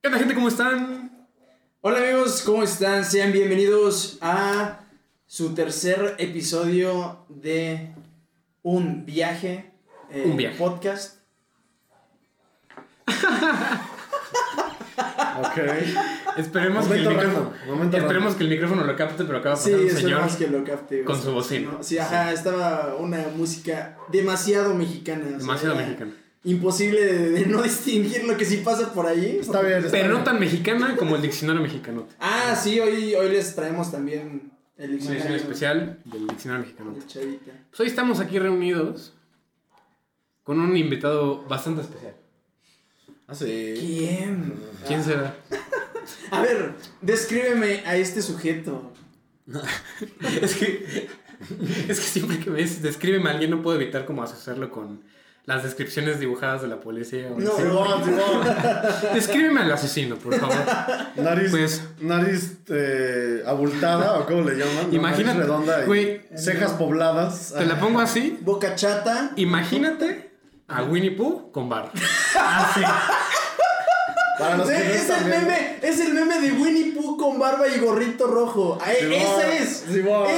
¿Qué onda, gente? ¿Cómo están? Hola amigos, ¿cómo están? Sean bienvenidos a su tercer episodio de Un Viaje, eh, Un Viaje. podcast. Ok. Esperemos, que el, Momento micrófono, momento esperemos que el micrófono lo capte, pero acaba de Sí, pasar un señor. esperamos que lo capte. con su bocina. Sí, ajá, estaba una música demasiado mexicana. o sea, Demasiado era mexicana. Imposible de, de no distinguir lo que sí pasa por ahí. Está bien, está Pero no tan mexicana como el diccionario mexicano. Ah, sí, hoy, hoy les traemos también el Una edición diccionario especial del diccionario mexicano. Pues hoy estamos aquí reunidos con un invitado bastante especial. Ah, sí. ¿Quién? ¿Quién será? A ver, descríbeme a este sujeto. es que es que siempre que me dices descríbeme a alguien no puedo evitar como asociarlo con las descripciones dibujadas de la policía. No. Simón, Simón. Descríbeme al asesino, por favor. Nariz, Pues- nariz eh, abultada, o cómo le llaman. ¿no? Imagínate, Nariz redonda y cejas pobladas. Te la pongo así. Boca chata. Imagínate a Winnie Pooh con barba. Así. Para los que no es, el meme, es el meme de Winnie Pooh con barba y gorrito rojo. Ah, Simón, esa es.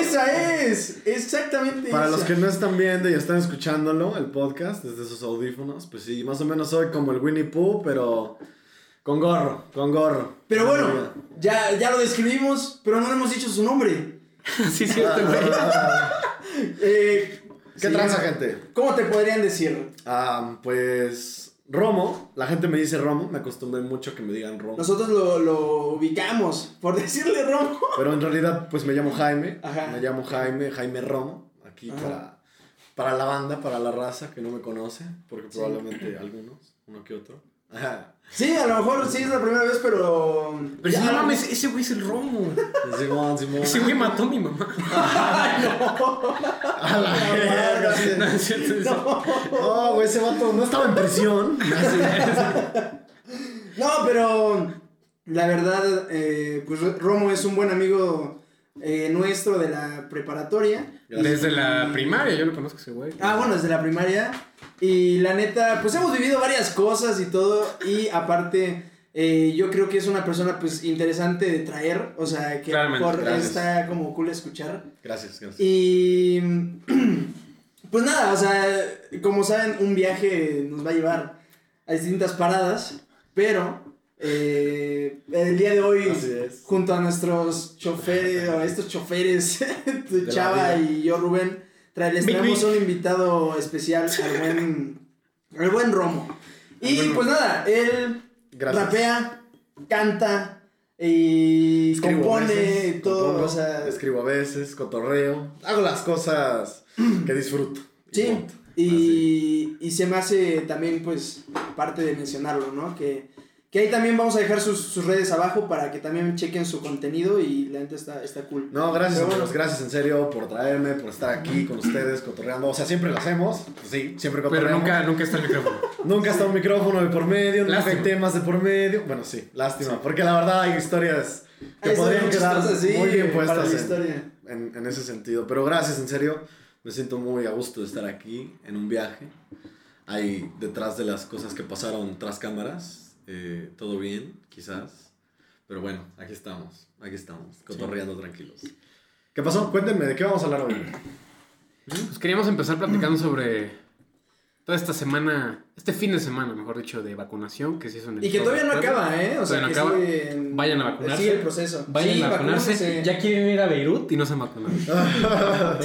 Esa es. Exactamente Para esa. los que no están viendo y están escuchándolo, el podcast desde sus audífonos, pues sí, más o menos soy como el Winnie Pooh, pero con gorro, con gorro. Pero bueno, ya, ya lo describimos, pero no le hemos dicho su nombre. Sí, cierto, güey. Eh, ¿Qué sí. tranza, gente? ¿Cómo te podrían decir? Ah, pues Romo, la gente me dice Romo, me acostumbré mucho que me digan Romo. Nosotros lo, lo ubicamos por decirle Romo. Pero en realidad, pues me llamo Jaime. Ajá. Me llamo Jaime, Jaime Romo. Aquí Ajá. para, para la banda, para la raza que no me conoce. Porque Sí. probablemente algunos, uno que otro. Ajá. Sí, a lo mejor sí es la primera vez, pero. Pero si no mames, ese güey es el Romo. Simón, Simón. Ese güey mató a mi mamá. A la verga, sí. No, es cierto, es cierto. No, güey, ese vato no estaba en prisión. No, pero la verdad, eh, pues Romo es un buen amigo eh, nuestro de la preparatoria. Desde la primaria yo lo conozco ese güey. Ah, bueno, desde la primaria. Y la neta, pues hemos vivido varias cosas y todo. Y aparte, eh, yo creo que es una persona pues interesante de traer. O sea, que Claramente, por gracias. está como cool escuchar. Gracias, gracias. Y pues nada, o sea, como saben, un viaje nos va a llevar a distintas paradas, pero eh, el día de hoy, junto a nuestros choferes, o a estos choferes, Chava y yo, Rubén, les traemos un invitado especial al buen, al buen Romo. Y buen pues nada, él Gracias. rapea, canta y Escribo compone veces, y todo, compongo, o sea, escribo a veces, cotorreo. Hago las cosas que disfruto. Sí, punto. y, y se me hace también, pues, parte de mencionarlo, ¿no? Que, que ahí también vamos a dejar sus, sus redes abajo para que también chequen su contenido y la neta está, está cool. No, gracias, Pero amigos, bueno. gracias en serio por traerme, por estar aquí con ustedes, cotorreando. O sea, siempre lo hacemos, pues sí, siempre Pero cotorreamos. nunca, nunca está el micrófono. Nunca está un micrófono de por medio, nunca Lástima. hay temas de por medio. Bueno, sí, lástima, porque la verdad hay historias que Ahí podrían quedar muy bien puestas en, en- en ese sentido. Pero gracias, en serio, me siento muy a gusto de estar aquí en un viaje. Hay detrás de las cosas que pasaron tras cámaras, eh, todo bien, quizás. Pero bueno, aquí estamos, aquí estamos, cotorreando tranquilos. ¿Qué pasó? Cuéntenme, ¿de qué vamos a hablar hoy? Pues queríamos empezar platicando sobre toda esta semana, este fin de semana, mejor dicho, de vacunación que se hizo en el Y que todavía no acaba, ¿eh? O sea, no que acaba. en- Vayan a vacunarse. Sigue el proceso. Vayan Sí, a vacunarse. Ya quieren ir a Beirut y no se han vacunado.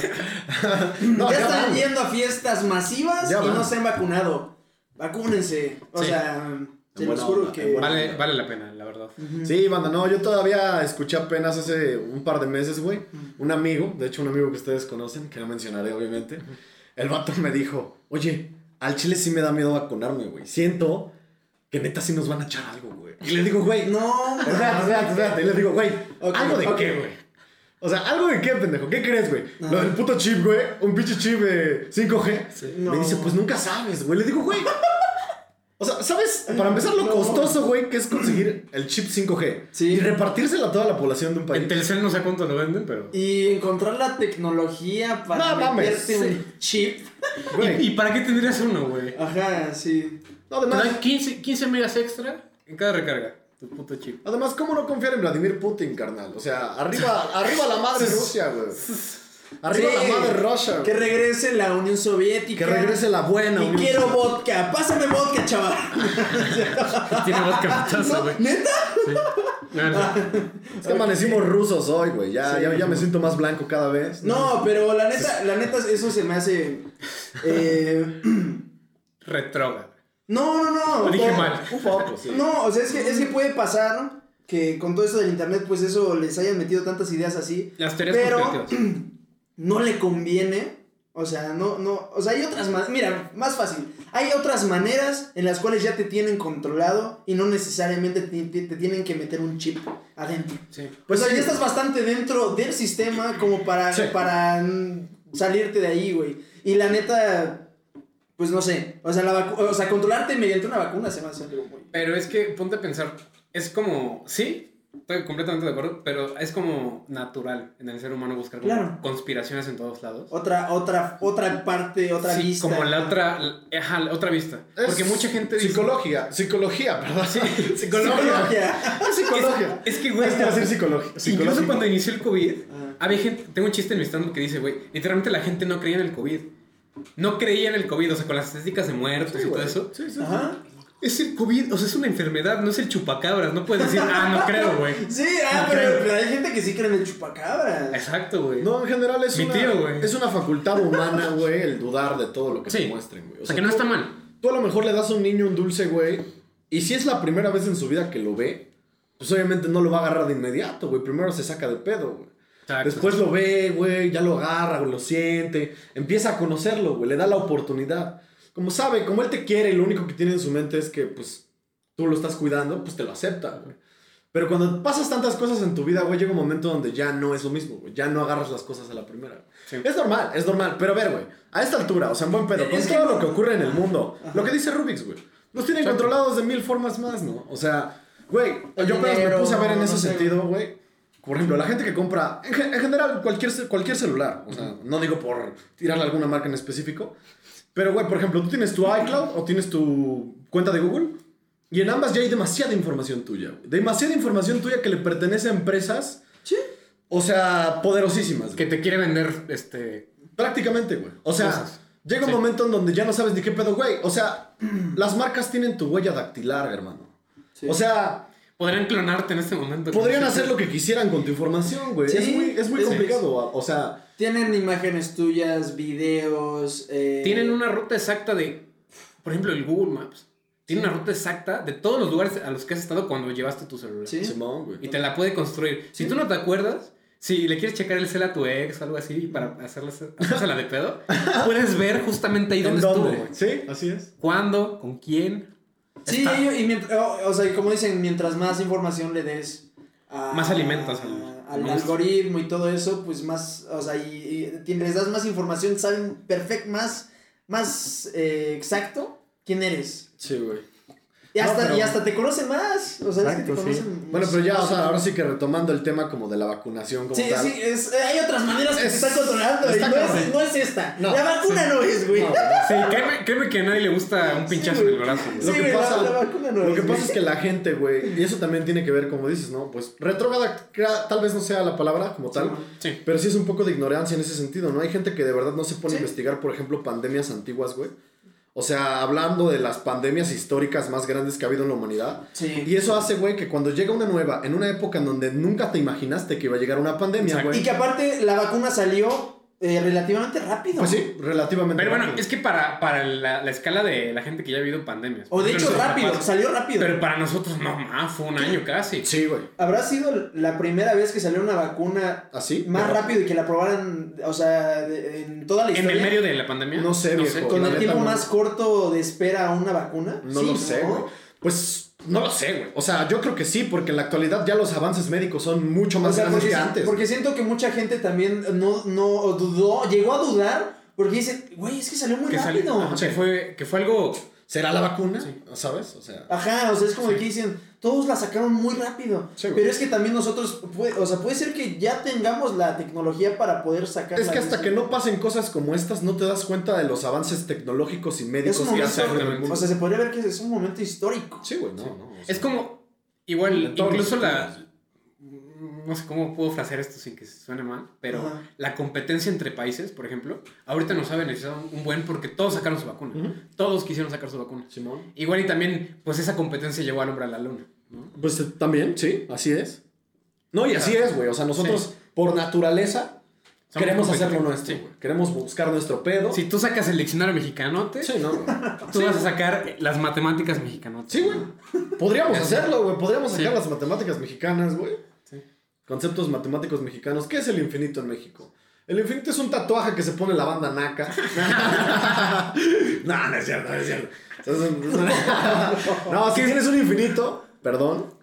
No, ya ya están van. yendo a fiestas masivas Ya y no van. se han vacunado. Vacúnense. O Sí. sea, juro onda, que... Vale, vale la pena, la verdad. Sí, banda, no, yo todavía escuché apenas hace un par de meses, güey, un amigo, de hecho un amigo que ustedes conocen, que no mencionaré obviamente, el vato me dijo, oye, al chile sí me da miedo vacunarme, güey, siento que neta sí nos van a echar algo, güey. Y le digo, güey, No, espérate, espérate, espérate, y le digo, güey, Ok, ¿algo de ok. qué, güey? O sea, ¿algo de qué, pendejo? ¿Qué crees, güey? Ajá. Lo del puto chip, güey, un pinche chip de 5G. No. Me dice, pues nunca sabes, güey. Le digo, güey. O sea, ¿sabes? Para empezar, lo No. costoso, güey, que es conseguir el chip 5G. Sí. Y repartírselo a toda la población de un país. En Telcel no sé cuánto lo venden, pero... Y encontrar la tecnología para No mames, meterte un chip. Güey. ¿Y, y para qué tendrías uno, güey? Ajá, sí. No, Te además. dan 15, 15 megas extra en cada recarga. Tu puto chip. Además, ¿cómo no confiar en Vladimir Putin, carnal? O sea, arriba, arriba la madre Rusia, güey. Arriba Sí, la madre Rusia. Que güey. regrese la Unión Soviética. Que regrese la buena. Y Unión quiero Soviética. vodka. Pásame vodka, chaval. Tiene vodka putazo, güey. ¿Neta? Sí. No, no. Es que amanecimos rusos hoy, güey. Ya, ya, ya me siento más blanco cada vez. No, pero la neta, la neta, eso se me hace. eh, Retrógrado. no, no, no. Lo dije no, mal. Un poco, sí. No, o sea, es que, es que puede pasar que con todo esto del internet, pues eso les hayan metido tantas ideas así. Las teorías Pero-. no le conviene. O sea, no, no. O sea, hay otras maneras. Mira, más fácil. Hay otras maneras en las cuales ya te tienen controlado y no necesariamente te, te- te tienen que meter un chip adentro. Sí. Pues o sea, ya estás bastante dentro del sistema como para, Sí. para salirte de ahí, güey. Y la neta, pues no sé. O sea, la o sea, controlarte mediante una vacuna se me hace algo muy. Pero es que ponte a pensar, es como, sí, estoy completamente de acuerdo, pero es como natural en el ser humano buscar Claro. conspiraciones en todos lados. Otra, otra, otra parte, otra sí, vista. como la otra, la- ajá, la otra vista. Es Porque mucha gente dice... Psicología. Psicología, perdón. Sí, Psicología. psicología. Es que, güey, Es que iba a decir psicología. incluso cuando inició el COVID, Ah. había gente, tengo un chiste en mi stand que dice, güey, literalmente la gente no creía en el COVID. No creía en el COVID, o sea, con las estadísticas de muertos y todo eso. Sí, sí. Ajá. Es el COVID, o sea, es una enfermedad, no es el chupacabras. No puedes decir, ah, no creo, güey. Sí, ah, No pero, hay gente que sí cree en el chupacabras. Exacto, güey. No, en general es Mi una, tío, güey. es una facultad humana, güey, el dudar de todo lo que Sí. te muestren, güey. O sea, que no está mal. Tú a lo mejor le das a un niño un dulce, güey, y si es la primera vez en su vida que lo ve, pues obviamente no lo va a agarrar de inmediato, güey. Primero se saca de pedo, güey. Exacto. Después lo ve, güey, ya lo agarra, güey, lo siente, empieza a conocerlo, güey, le da la oportunidad. Como sabe, como él te quiere y lo único que tiene en su mente es que, pues, tú lo estás cuidando, pues te lo acepta, güey. Pero cuando pasas tantas cosas en tu vida, güey, llega un momento donde ya no es lo mismo, güey. Ya no agarras las cosas a la primera. Sí. Es normal, es normal. Pero a ver, güey, a esta altura, o sea, en buen pedo, con todo lo que ocurre en el mundo, lo que dice Rubix, güey, nos tienen Exacto. controlados de mil formas más, ¿no? O sea, güey, yo apenas me puse a ver en no ese sé. sentido, güey. Por ejemplo, la gente que compra, en, gen- en general, cualquier, cualquier celular, o sea, no digo por tirarle alguna marca en específico, pero, güey, por ejemplo, tú tienes tu iCloud o tienes tu cuenta de Google y en ambas ya hay demasiada información tuya, güey. Demasiada información tuya que le pertenece a empresas, Sí. o sea, poderosísimas. Que te quiere vender, este... Prácticamente, güey. O sea, Cosas. llega un Sí. momento en donde ya no sabes ni qué pedo, güey. O sea, las marcas tienen tu huella dactilar, hermano. Sí. O sea, Podrían clonarte en este momento. podrían hacer lo que quisieran con tu información, güey. Sí, es muy, es muy es- complicado. O sea, Tienen imágenes tuyas, videos. eh, Tienen una ruta exacta de, por ejemplo, el Google Maps. Tiene una ruta exacta de todos los lugares a los que has estado cuando llevaste tu celular. Sí. Güey. Y te la puede construir. Si tú no te acuerdas, si le quieres checar el cel a tu ex o algo así para hacerla, de pedo, puedes ver justamente ahí ¿En dónde estuvo, dónde? güey. Sí, así es. ¿Cuándo? ¿Con quién? Sí, Está. y mientras, o, o sea, como dicen, mientras más información le des a- Más alimentos al- algoritmo y todo eso, pues más, o sea, y, y les das más información, saben perfecto, más, más eh, exacto quién eres. Sí, güey. Y No, hasta, pero- y hasta te conocen más. O sea, es que te sí. conocen Bueno, pero ya, o sea, ahora sí que retomando el tema como de la vacunación como Sí, tal. sí, es, eh, hay otras maneras que Es- te están controlando. y no, es, no es esta. No, la vacuna no es, güey. No, Sí, créeme, créeme que a nadie le gusta un pinchazo en el brazo. Lo que la- pasa, la vacuna no lo es, que pasa güey. es que la gente, güey, y eso también tiene que ver, como dices, ¿no? Pues retrógrada, tal vez no sea la palabra como tal, Sí. pero sí es un poco de ignorancia en ese sentido, ¿no? Hay gente que de verdad no se pone a investigar, por ejemplo, pandemias antiguas, güey. O sea, hablando de las pandemias históricas más grandes que ha habido en la humanidad. Sí. Y eso hace, güey, que cuando llega una nueva, en una época en donde nunca te imaginaste que iba a llegar una pandemia, güey. Y que aparte la vacuna salió eh, relativamente rápido. Pues sí, relativamente. Pero bueno, es que para, para la, la escala de la gente que ya ha vivido pandemias. O de hecho rápido, salió rápido. Pero para nosotros no, más, fue un año casi. Sí, güey. Habrá sido la primera vez que salió una vacuna ¿Así? más ¿Ah, ¿Verdad? rápido y que la probaran, o sea, de- en toda la En historia. el medio de la pandemia. No sé, viejo. Con el tiempo no. más corto de espera a una vacuna. No Sí, lo sé, güey. Pues no lo sé, güey. O sea, yo creo que sí, porque en la actualidad ya los avances médicos son mucho más O sea, grandes porque, que antes. porque siento que mucha gente también no, no dudó, llegó a dudar porque dice, güey, es que salió muy Que, salió- rápido. ajá, que fue, que fue algo. ¿Será la vacuna? Sí. ¿Sabes? O sea. Ajá, o sea, es como que dicen, todos la sacaron muy rápido. Sí, güey. pero es que también nosotros, puede- o sea, puede ser que ya tengamos la tecnología para poder sacar. Es que hasta que no pasen cosas como estas, no te das cuenta de los avances tecnológicos y médicos que hacen en el mundo. o sea, se podría ver que es un momento histórico. sí, güey, no, no. o sea, Es como. Igual, incluso la. No sé cómo puedo frasear esto sin que suene mal, pero la competencia entre países, por ejemplo, ahorita nos ha beneficiado un buen porque todos sacaron su vacuna. Todos quisieron sacar su vacuna. Simón. Igual y también, pues esa competencia llevó al hombre a la luna. ¿no? Pues eh, también, sí, así es. No, y así es, güey. O sea, nosotros, por naturaleza, Somos queremos hacerlo nuestro, sí. Queremos buscar nuestro pedo. Si tú sacas el diccionario mexicanote, Sí, ¿no? tú Sí, vas a sacar las matemáticas mexicanotes. Sí, güey. Podríamos hacerlo, güey. Podríamos sacar las matemáticas mexicanas, güey. Conceptos matemáticos mexicanos. ¿Qué es el infinito en México? El infinito es un tatuaje que se pone la banda naca. no, no es cierto, no es cierto. no, si tienes un infinito, perdón,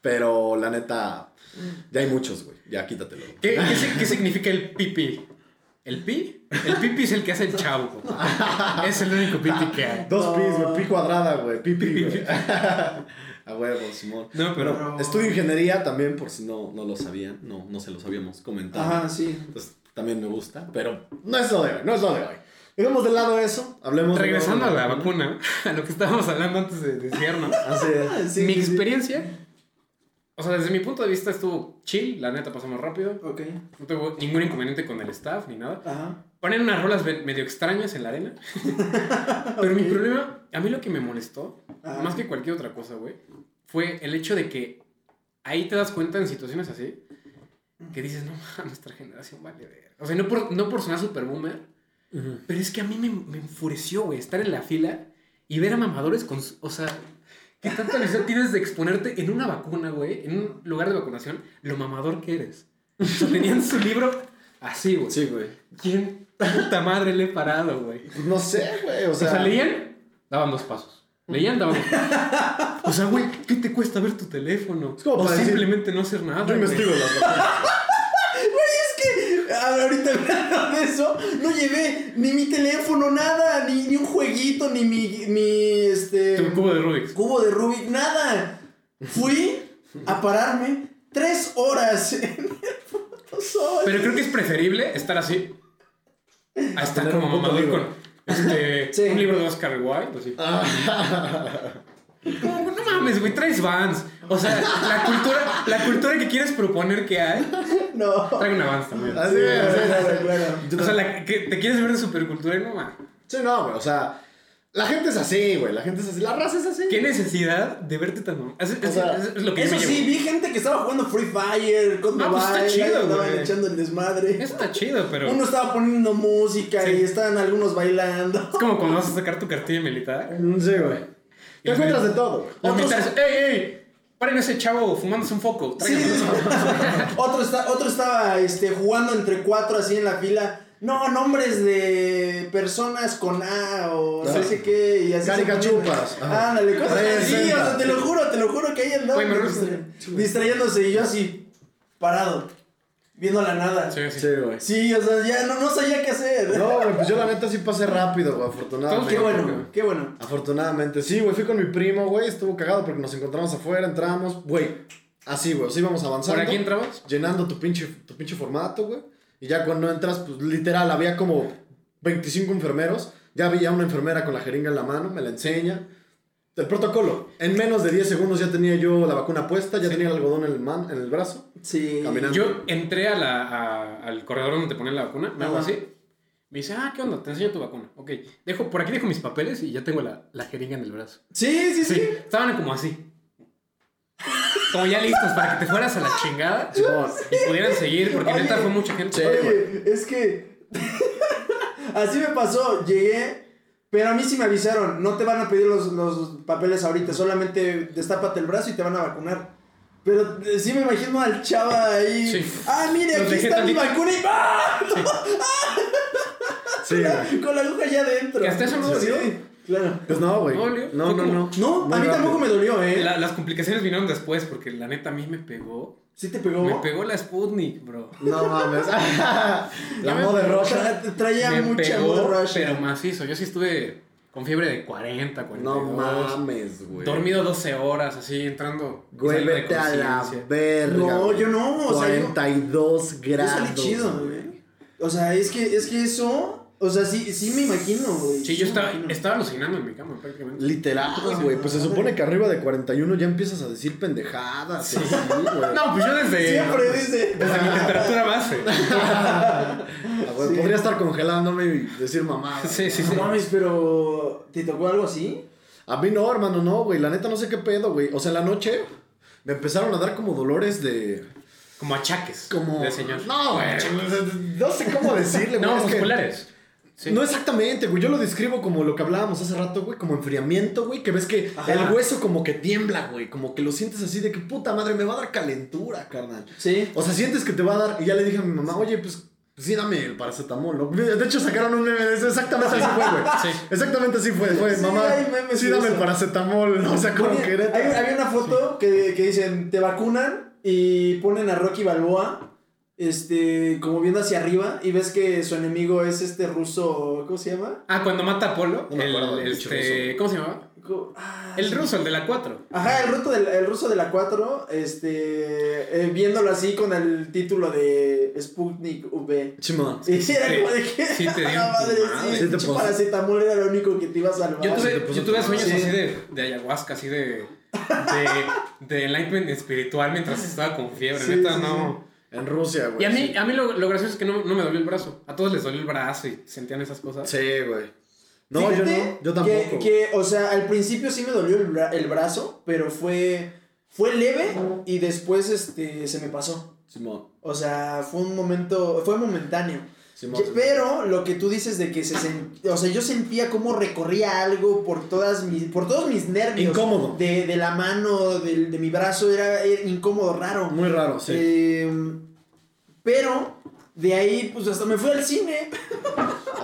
pero la neta, ya hay muchos, güey. Ya quítatelo. ¿Qué, qué qué significa el pipi? ¿El pi? El pipi es el que hace el chavo. Es el único pipi que hay. Dos pis, güey. Pi cuadrada, güey. Pi, pi, güey. A huevo, Simón. No, pero- Bueno, estudio ingeniería también, por si no, no lo sabían. No, no se los habíamos comentado. Ajá, sí. Entonces, también me gusta, pero no es lo de hoy, no es lo de hoy. Dejemos de lado eso, hablemos de Regresando a de la vacuna, a lo que estábamos hablando antes de desviarnos. Así es. Sí, mi sí, sí. experiencia, o sea, desde mi punto de vista estuvo chill, la neta pasamos rápido. Ok. No tuvo ningún inconveniente con el staff ni nada. Ajá. Ponen unas rolas medio extrañas en la arena. Pero mi Ok. problema, a mí lo que me molestó, Ajá. más que cualquier otra cosa, güey, fue el hecho de que ahí te das cuenta en situaciones así que dices, no, nuestra generación vale ver. O sea, no por, no por sonar super boomer, pero es que a mí me, me enfureció, güey, estar en la fila y ver a mamadores con... O sea, ¿qué tanta necesidad tienes de exponerte en una vacuna, güey? En un lugar de vacunación, lo mamador que eres. O sea, tenían su libro así, güey. Sí, güey. ¿Quién puta madre le he parado, güey? No sé, güey, o O sea. sea, leían, daban dos pasos. Leían, daban dos pasos. O sea, güey, ¿qué te cuesta ver tu teléfono? Es como o para decir, simplemente no hacer nada. Yo güey. investigo las vacunas. Es que ahorita hablando de eso, no llevé ni mi teléfono, nada, ni, ni un jueguito, ni mi, mi este Tu cubo de Rubik's. cubo de Rubik, nada. Fui a pararme tres horas en sol. Pero creo que es preferible estar así a estar como mamador con este, Sí. un libro de Oscar Wilde. Así. Como, no mames, güey, traes Vans. O sea, la cultura, la cultura que quieres proponer que hay, No. trae una Vans también. Así es. Claro, claro. O sea, la, que te quieres ver de supercultura y no mames. Sí, no, güey, o sea. La gente es así, güey. La gente es así. La raza es así. ¿Qué necesidad de verte tan mamón? Es, sea, es- lo que Eso yo me sí, llevo. vi gente que estaba jugando Free Fire, con Ah, pues está chido, andaban güey. echando el desmadre. Eso está chido, pero Uno estaba poniendo música Sí. y estaban algunos bailando. es como cuando vas a sacar tu cartilla militar. Mm, Sí, güey. Te encuentras de todo, güey. Los Otros- militares, ¡ey, ey! Paren ese chavo fumándose un foco. Sí. tráiganlo". otro, está, otro estaba este, jugando entre cuatro así en la fila. No, nombres de personas con A o no sé qué. Y así Caricachupas. Ándale, cosas así. O sea, te lo juro, te lo juro que ahí gusta. distrayéndose y yo así, parado, viendo la nada. Sí, sí. Sí, güey. Sí, o sea, ya no, no sabía qué hacer. No, güey, pues yo la neta sí pasé rápido, güey, afortunadamente. Qué bueno, qué bueno. Afortunadamente, sí, güey, fui con mi primo, güey, estuvo cagado porque nos encontramos afuera, entramos, güey, así, güey, así íbamos avanzando. ¿Por aquí entrabas? Llenando tu pinche, tu pinche formato, güey. Y ya cuando entras, pues literal, había como 25 enfermeros. Ya había una enfermera con la jeringa en la mano, me la enseña. El protocolo. En menos de 10 segundos ya tenía yo la vacuna puesta, ya tenía el algodón en el, man, en el brazo. Sí. Caminando. Yo entré a la, a- al corredor donde te ponen la vacuna, me hago así. Me dice, ah, ¿qué onda? Te enseño tu vacuna. Ok, dejo, por aquí dejo mis papeles y ya tengo la, la jeringa en el brazo. Sí, sí, sí. Sí, estaban como así. Como ya listos para que te fueras a la chingada y pudieran seguir, porque Oye, neta fue mucha gente. Oye, es que así me pasó, llegué, pero a mí sí me avisaron, no te van a pedir los, los papeles ahorita, solamente destápate el brazo y te van a vacunar. Pero eh, sí me imagino al chava ahí. Sí. Ah, mire, Los aquí dejé está mi vacuna y ¡ah! Sí, güey. con la aguja ya adentro. Que hasta eso no dolió. Sí, claro. Pues no, güey. ¿No? No, no, no. A mí tampoco me dolió, ¿eh? La- las complicaciones vinieron después, porque la neta a mí me pegó. ¿Sí te pegó? Me pegó la Sputnik, bro. No mames. la roja. Tra- traía me mucha pegó, borracha. pero macizo. Yo sí estuve con fiebre de 40, 42. No mames, güey. Dormido 12 horas, así, entrando. Güey, vete a la conciencia. verga. No, yo no, o sea, yo- 42 Yo grados. salí chido, güey. O sea, es que, es que eso O sea, sí, sí me imagino, güey. Sí, yo estaba, estaba alucinando en mi cama prácticamente. Literal, güey. Pues se supone que arriba de 41 ya empiezas a decir pendejadas. Sí, güey. No, pues yo desde, Siempre dice. desde mi temperatura base. Ah, güey, Sí. Podría estar congelándome y decir mamá. Sí, sí, sí. No mames, pero. ¿Te tocó algo así? A mí no, hermano, no, güey. La neta no sé qué pedo, güey. O sea, en la noche me empezaron a dar como dolores de. Como achaques. Como. De señor. No, güey. No sé cómo decirle, güey. No, es que- musculares. Sí. No exactamente, güey. Yo lo describo como lo que hablábamos hace rato, güey. Como enfriamiento, güey. Que ves que Ajá. el hueso como que tiembla, güey. Como que lo sientes así de que puta madre, me va a dar calentura, carnal. Sí. O sea, sientes que te va a dar. Y ya le dije a mi mamá, oye, pues. Sí, dame el paracetamol. ¿no? De hecho, sacaron un meme de eso. Exactamente así fue, güey. Sí. Exactamente así fue. Fue, Sí, mamá, sí, dame el paracetamol. ¿no? O sea, como que hay, hay una foto que, que dicen, te vacunan y ponen a Rocky Balboa, este, como viendo hacia arriba y ves que su enemigo es este ruso, ¿cómo se llama? Ah, cuando mata a Apolo. No me acuerdo el, este, ¿Cómo se llamaba? Ah, El sí. ruso, el de la 4. Ajá, el ruso, del, el ruso de la 4, este, eh, viéndolo así con el título de Sputnik V. Chimón. Y sí, era Sí, como de que, sí te dio "Ah, un madre, sí, sí te paracetamol era lo único que te iba a salvar. Yo tuve, yo tuve tu sueños madre. así de, de ayahuasca, así de, de, de enlightenment espiritual mientras estaba con fiebre. Sí, Neta, sí, no. En Rusia, güey. Y a mí, sí. a mí lo, lo gracioso es que no, no me dolió el brazo. A todos les dolió el brazo y sentían esas cosas. Sí, güey. No, yo no. Yo tampoco. Que, que, o sea, al principio sí me dolió el, bra- el brazo, pero fue, fue leve y después este, se me pasó. Simón. O sea, fue un momento, fue momentáneo. Simón. Pero lo que tú dices de que se sent- o sea, yo sentía como recorría algo por todas mis, por todos mis nervios. Incómodo. De, de la mano, de, de mi brazo, era, era incómodo, raro. Muy raro, sí. Eh, pero de ahí, pues hasta me fui al cine.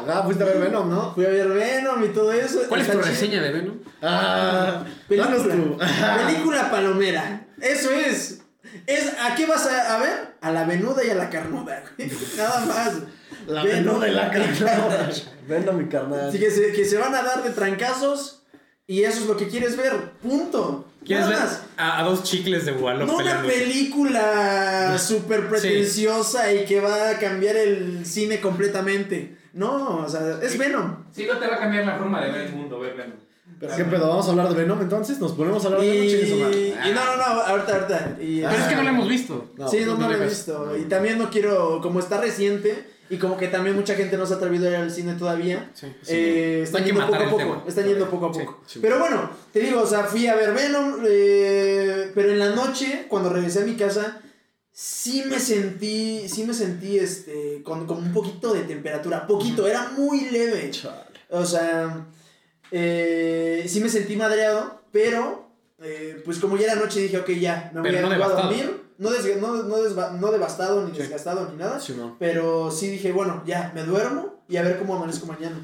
Acá fuiste a ver Venom, ¿no? Fui a ver Venom y todo eso. ¿Cuál es tu chido. reseña de Venom? Ah, Película. Película palomera. Eso es. Es, ¿A qué vas a, a ver? A la venuda y a la carnuda. Nada más. La Venom Venom de la carnal. Venom, mi carnal. Así que se, que se van a dar de trancazos y eso es lo que quieres ver. Punto. ¿Quieres ver a, a dos chicles de Wallop No una película súper pretenciosa y que va a cambiar el cine completamente. No, o sea, es Venom. Sí, no te va a cambiar la forma de ver el mundo, ver Venom. ¿Pero qué pedo? ¿Vamos a hablar de Venom entonces? ¿Nos ponemos a hablar Y, de Venom? Chingue su y no, no, no, ahorita, ahorita. Y, Pero es que no lo hemos visto. No, sí, no, no lo he visto. Y también no quiero, como está reciente y como que también mucha gente no se ha atrevido a ir al cine todavía. Sí. eh, están yendo poco a poco. tema. Están yendo poco a Sí, poco. sí. Pero bueno, te digo, o sea, fui a ver Venom, eh, pero en la noche, cuando regresé a mi casa, sí me sentí, sí me sentí, este, con, con un poquito de temperatura. Poquito, era muy leve. Chale. O sea, eh, sí me sentí madreado, pero eh, pues como ya era noche dije, ok, ya, me voy, Pero a, no voy a dormir. No, desga- no, no, desva- no devastado ni Sí. desgastado ni nada. Simón. Pero sí dije, bueno, ya, me duermo y a ver cómo amanezco mañana.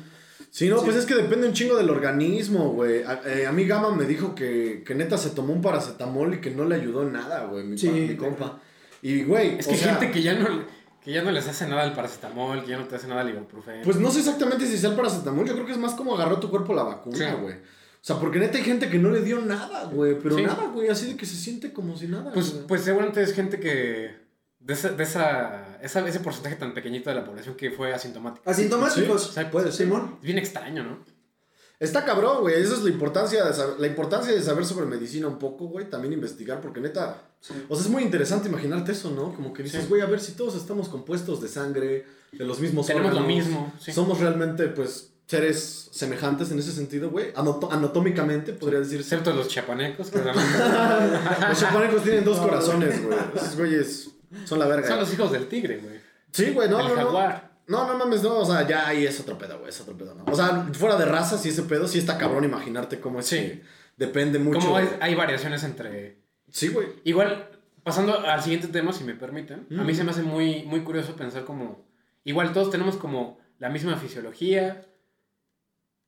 Sí, no, Sí. pues es que depende un chingo del organismo, güey. A, eh, a mí Gama me dijo que, que neta se tomó un paracetamol y que no le ayudó nada, güey, mi, Sí, pa- mi te compa. Y, güey, Es que hay sea, gente que ya no que ya no les hace nada el paracetamol, que ya no te hace nada el ibuprofeno. Pues no sé exactamente si sea el paracetamol, yo creo que es más como agarró tu cuerpo la vacuna, Sí. O sea, porque neta hay gente que no le dio nada, güey, pero Sí. nada, güey, así de que se siente como si nada. Pues, güey. pues seguramente es gente que. De, esa, de esa, esa- ese porcentaje tan pequeñito de la población que fue asintomático. Asintomáticos. O sea, puede ser. Simón. Es bien extraño, ¿no? Está cabrón, güey. Esa es la importancia de saber, la importancia de saber sobre medicina un poco, güey. También investigar, porque neta. Sí. O sea, es muy interesante imaginarte eso, ¿no? Como que dices, Sí. güey, a ver si todos estamos compuestos de sangre, de los mismos Tenemos lo órganos. mismo. Sí. Somos realmente, pues, seres semejantes en ese sentido, güey. Anatómicamente, podría decirse. Excepto los chapanecos, que Los chapanecos tienen dos No, corazones, güey. Esos güeyes son la verga. son los hijos del tigre, güey. Sí, güey, no, el no, no. jaguar. No, no mames, no, o sea, ya ahí es otro pedo, güey, es otro pedo, ¿no? O sea, fuera de razas y ese pedo, sí está cabrón imaginarte cómo es Sí. que depende mucho. Como hay, hay variaciones entre. Sí, güey. Igual, pasando al siguiente tema, si me permiten, a mí Mm. se me hace muy, muy curioso pensar como. Igual todos tenemos como la misma fisiología,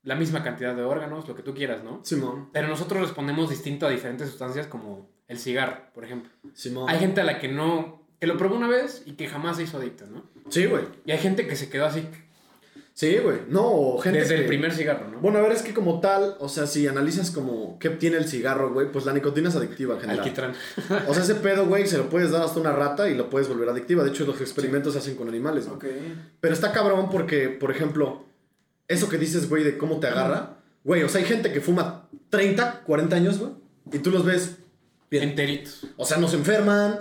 la misma cantidad de órganos, lo que tú quieras, ¿no? Simón, Pero nosotros respondemos distinto a diferentes sustancias como el cigarro, por ejemplo. Simón. Hay gente a la que no. que lo probó una vez y que jamás se hizo adicta, ¿no? Sí, güey. Y hay gente que se quedó así Sí, güey. No, o gente desde el primer cigarro, ¿no? Bueno, a ver, es que como tal, o sea, si analizas como qué tiene el cigarro, güey, pues la nicotina es adictiva en general. Alquitrán. O sea, ese pedo, güey, se lo puedes dar hasta una rata y lo puedes volver adictiva. De hecho, los experimentos se hacen con animales, güey. Ok. Pero está cabrón porque, por ejemplo, eso que dices, güey, de cómo te agarra, güey, o sea, hay gente que fuma 30, 40 años, güey, y tú los ves bien. Enteritos. O sea, no se enferman,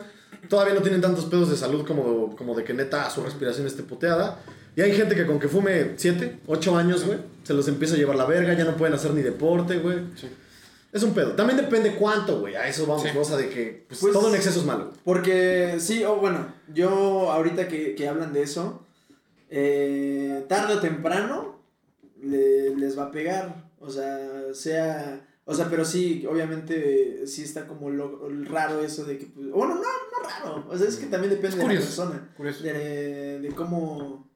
todavía no tienen tantos pedos de salud como, como de que neta su respiración esté puteada. Y hay gente que con que fume 7, 8 años, güey, se los empieza a llevar la verga, ya no pueden hacer ni deporte, güey. Sí. Es un pedo. También depende cuánto, güey. A eso vamos, Sí. sea, de que pues, Pues- todo en exceso es malo. Porque sí, o bueno, yo ahorita que, que hablan de eso, eh, tarde o temprano le- les va a pegar. O sea, sea. O sea, pero sí, obviamente sí está como lo, raro eso de que. Pues, bueno, no, no raro. O sea, es que también depende de la persona. Curioso. De, de cómo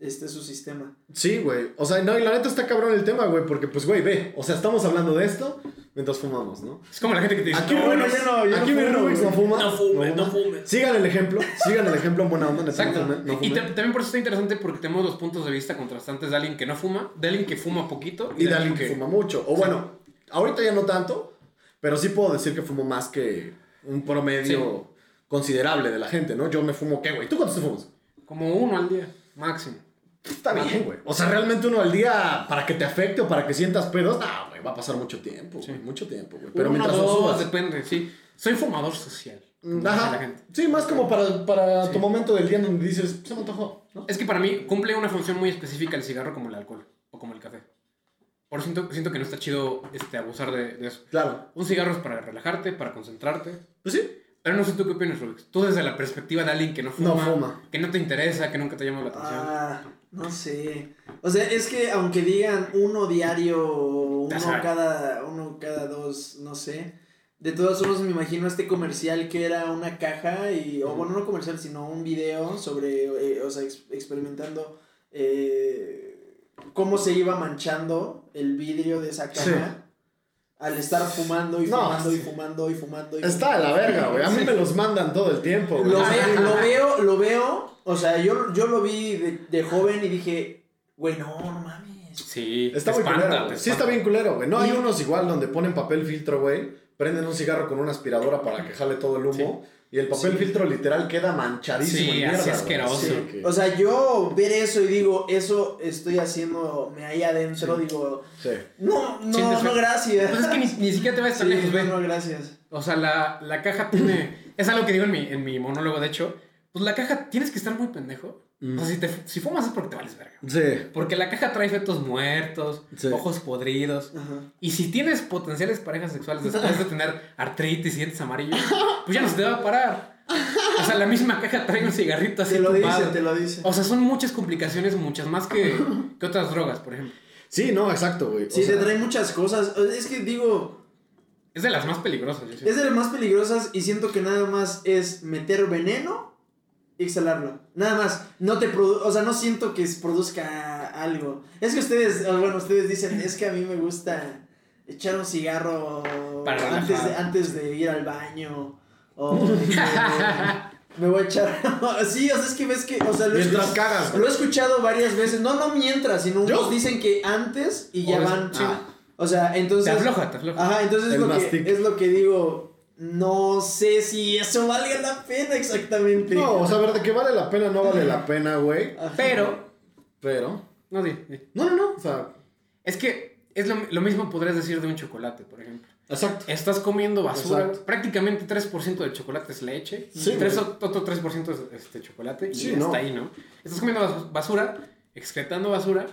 esté su sistema. Sí, güey. O sea, no, y la neta está cabrón el tema, güey, porque pues, güey, ve. O sea, estamos hablando de esto mientras fumamos, ¿no? Es como la gente que te dice, Aquí, no, bueno, no, yo no- yo no aquí fumo, no güey. fuma. No fumes, no fumes. Sigan el ejemplo, sigan el ejemplo en buena onda. Exacto. no no y también por eso está interesante porque tenemos los puntos de vista contrastantes de alguien que no fuma, de alguien que fuma poquito Y de alguien que fuma mucho. O bueno, ahorita ya no tanto, pero sí puedo decir que fumo más que un promedio considerable de la gente, ¿no? Yo me fumo, ¿qué, güey? ¿Tú cuántos te fumas? Como uno al día, máximo. Está bien, güey. O sea, realmente uno al día, para que te afecte o para que sientas pedos, no, güey, va a pasar mucho tiempo, güey, Sí. mucho tiempo, güey. Pero Uno, mientras dos, subas. depende, sí. Soy fumador social. como dice la Ajá. gente. Sí, más como para, para Sí. tu momento del día en donde dices, se me antojó, ¿no? Es que para mí cumple una función muy específica el cigarro como el alcohol o como el café. Por eso siento, siento que no está chido este, abusar de, de eso. Claro. Un cigarro es para relajarte, para concentrarte. Pues sí. Pero no sé tú qué opinas, Rubix. Tú desde la perspectiva de alguien que no fuma, No fuma. que no te interesa, que nunca te llama la atención. Ah, no sé. O sea, es que aunque digan uno diario, uno cada, uno cada dos, no sé. De todos modos me imagino este comercial que era una caja y, o bueno, no comercial, sino un video sobre, eh, o sea, ex- experimentando eh, cómo se iba manchando el vidrio de esa caja. Sí. Al estar fumando y No, fumando y fumando y fumando y Está de la verga, güey. A mí me los mandan todo el tiempo, güey. lo veo, lo veo, o sea, yo, yo lo vi de, de joven y dije, güey, no, no mames. Sí, Está muy espanta, culero. Sí está bien culero, güey. No hay unos igual donde ponen papel filtro, güey. Prenden un cigarro con una aspiradora para que jale todo el humo. Y el papel Sí. filtro literal queda manchadísimo. Sí, en mierda, así asqueroso. Sí, O sea, yo ver eso y digo, eso estoy haciendo, me ahí adentro, digo, sí. no, no, Sientes no, feo. gracias. Pues es que ni, ni siquiera te vayas tan Sí, lejos, no, no, gracias. O sea, la, la caja tiene. es algo que digo en mi, en mi monólogo, de hecho. Pues la caja tienes que estar muy pendejo. Mm. O sea, si, te, si fumas es porque te vales verga. Sí. Porque la caja trae fetos muertos, Sí. ojos podridos. Ajá. Y si tienes potenciales parejas sexuales después de tener artritis y dientes amarillos, pues ya no se te va a parar. O sea, la misma caja trae un cigarrito así Te lo tumbado. dice, te lo dice. O sea, son muchas complicaciones, muchas más que, que otras drogas, por ejemplo. Sí, no, exacto, güey. O Sí, sea, te trae muchas cosas. Es que digo, Es de las más peligrosas, yo es de las más peligrosas y siento que nada más es meter veneno y exhalarlo. Nada más. No te produ o sea, no siento que produzca algo. Es que ustedes, bueno, ustedes dicen, es que a mí me gusta echar un cigarro Para antes de, antes de ir al baño. O me voy a echar. sí, o sea, es que ves que. O sea, lo he Mientras cagas. Lo he escuchado varias veces. No, no mientras, sino ¿Yo? unos dicen que antes y ya van. Ah. O sea, entonces. Te afloja, te afloja. Ajá, entonces es lo, que, es lo que digo. No sé si eso valga la pena exactamente. No, o sea, a ver, de que vale la pena, no vale la pena, güey. Pero, Pero. no, di, di. No, no, no. O sea, Es que es lo, lo mismo podrías decir de un chocolate, por ejemplo. exacto. Estás comiendo basura, Exacto. prácticamente 3% de chocolate es leche, Sí, tres, güey. otro 3% es este, chocolate, y Sí, hasta no. ahí, ¿no? Estás comiendo bas- basura, excretando basura,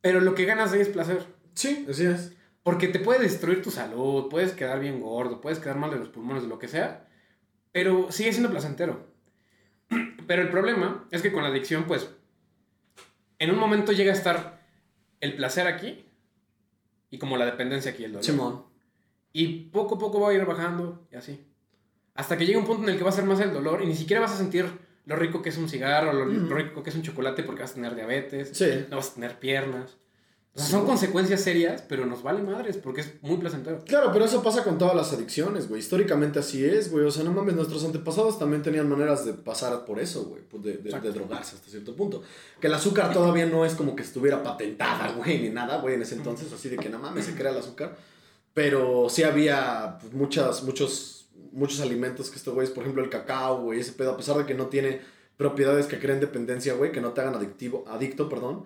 pero lo que ganas de ahí es placer. Sí, así es. Porque te puede destruir tu salud, puedes quedar bien gordo, puedes quedar mal de los pulmones, de lo que sea, pero sigue siendo placentero. Pero el problema es que con la adicción, pues, en un momento llega a estar el placer aquí y como la dependencia aquí, el dolor. Simón. Y poco a poco va a ir bajando y así. Hasta que llega un punto en el que va a ser más el dolor y ni siquiera vas a sentir lo rico que es un cigarro, lo, rico que es un chocolate porque vas a tener diabetes, Sí. no vas a tener piernas. O sea, son consecuencias serias, pero nos vale madres porque es muy placentero. Claro, pero eso pasa con todas las adicciones, güey. Históricamente así es, güey. O sea, no mames, nuestros antepasados también tenían maneras de pasar por eso, güey. pues de, de- de drogarse hasta cierto punto. Que el azúcar todavía no es como que estuviera patentada, güey, ni nada, güey, en ese entonces. Así de que no mames, se crea el azúcar. Pero sí había pues, muchas, muchos, muchos alimentos que estos güeyes, por ejemplo, el cacao, güey, ese pedo, a pesar de que no tiene propiedades que creen dependencia, güey, que no te hagan adictivo, adicto, perdón.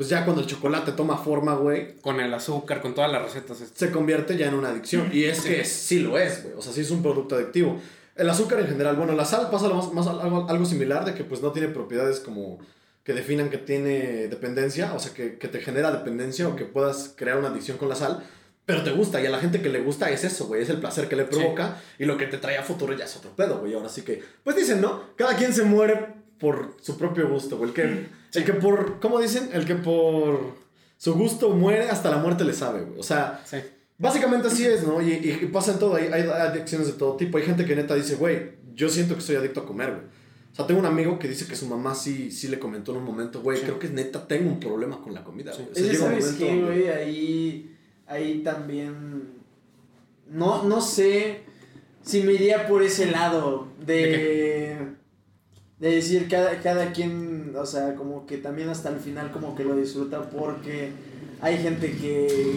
Pues ya cuando el chocolate toma forma, güey, Con el azúcar, con todas las recetas. este. se convierte ya en una adicción. Y es que sí lo es, güey. O sea, sí es un producto adictivo. El azúcar en general, bueno, la sal pasa más, más algo, algo similar de que pues no tiene propiedades como que definan que tiene dependencia, o sea, que, que te genera dependencia o que puedas crear una adicción con la sal, pero te gusta y a la gente que le gusta es eso, güey, es el placer que le provoca y lo que te trae a futuro ya es otro pedo, güey. Ahora sí que, pues dicen, ¿no? Cada quien se muere por su propio gusto, güey. El que, el que por, ¿cómo dicen? El que por su gusto muere, hasta la muerte le sabe, güey. O sea, Sí. Básicamente así es, ¿no? Y, y- y pasa en todo, hay, hay adicciones de todo tipo. Hay gente que neta dice, güey, yo siento que soy adicto a comer, güey. O sea, tengo un amigo que dice que su mamá sí, sí le comentó en un momento, güey, Sí. creo que neta tengo un problema con la comida, güey. O sea, Es que, llega un ¿sabes momento qué, donde- güey? Ahí, ahí también... No, no sé si me iría por ese lado de... De decir, cada, cada quien, o sea, como que también hasta el final como que lo disfruta porque hay gente que...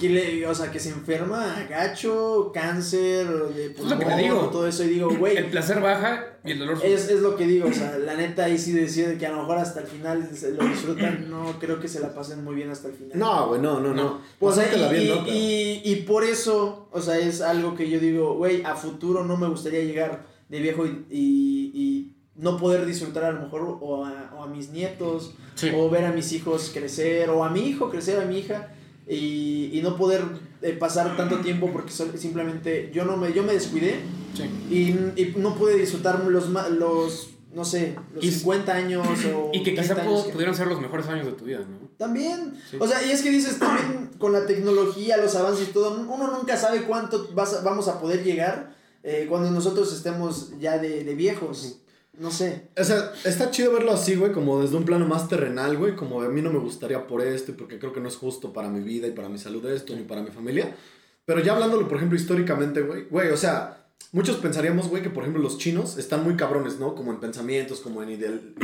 que le, o sea, que se enferma, gacho, cáncer, de Es lo que te pulmón, digo. todo eso, y digo, güey, El placer baja y el dolor sube. es, es lo que digo, o sea, la neta ahí sí decir que a lo mejor hasta el final se lo disfrutan, no creo que se la pasen muy bien hasta el final. No, güey, no, no, no. No. O sea, y, bien, y- ¿no? Pero- y- y por eso, o sea, es algo que yo digo, güey, a futuro no me gustaría llegar de viejo y, y- y no poder disfrutar a lo mejor o a, o a mis nietos, Sí. o ver a mis hijos crecer, o a mi hijo crecer, a mi hija, y, y no poder eh, pasar tanto tiempo porque simplemente yo no me, yo me descuidé Sí. y, y no pude disfrutar los, los no sé, los Y- 50 años o Y que quizá 30 años que- ser los mejores años de tu vida, ¿no? También. Sí. O sea, y es que dices, también con la tecnología, los avances y todo, uno nunca sabe cuánto vas a- vamos a poder llegar eh, cuando nosotros estemos ya de, de viejos. No sé. O sea, está chido verlo así, güey, como desde un plano más terrenal, güey, como a mí no me gustaría por esto y porque creo que no es justo para mi vida y para mi salud esto, ni para mi familia. Pero ya hablándolo, por ejemplo, históricamente, güey, güey, o sea, muchos pensaríamos, güey, que por ejemplo los chinos están muy cabrones, ¿no? Como en pensamientos, como en ideal-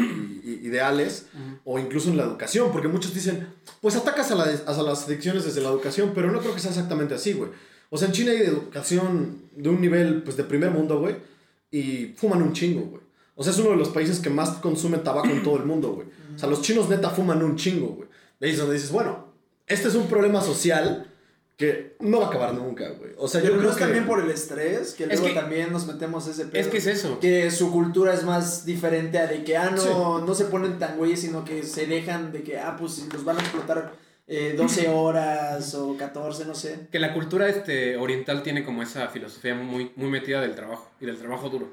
ideales, o incluso en la educación, porque muchos dicen, pues atacas a, la- a las adicciones desde la educación, pero no creo que sea exactamente así, güey. O sea, en China hay educación de un nivel, pues, de primer mundo, güey, y fuman un chingo, güey. O sea, es uno de los países que más consumen tabaco en todo el mundo, güey. O sea, los chinos neta fuman un chingo, güey. Ahí es donde dices, bueno, este es un problema social que no va a acabar nunca, güey. O sea, yo, Yo creo que... también por el estrés, que Es luego que- también nos metemos ese pedo. Es que es eso. Que su cultura es más diferente a de que, ah, no, Sí. no se ponen tan güeyes, sino que se dejan de que, ah, pues los van a explotar eh, 12 horas o 14, no sé. Que la cultura este, oriental tiene como esa filosofía muy, muy metida del trabajo y del trabajo duro.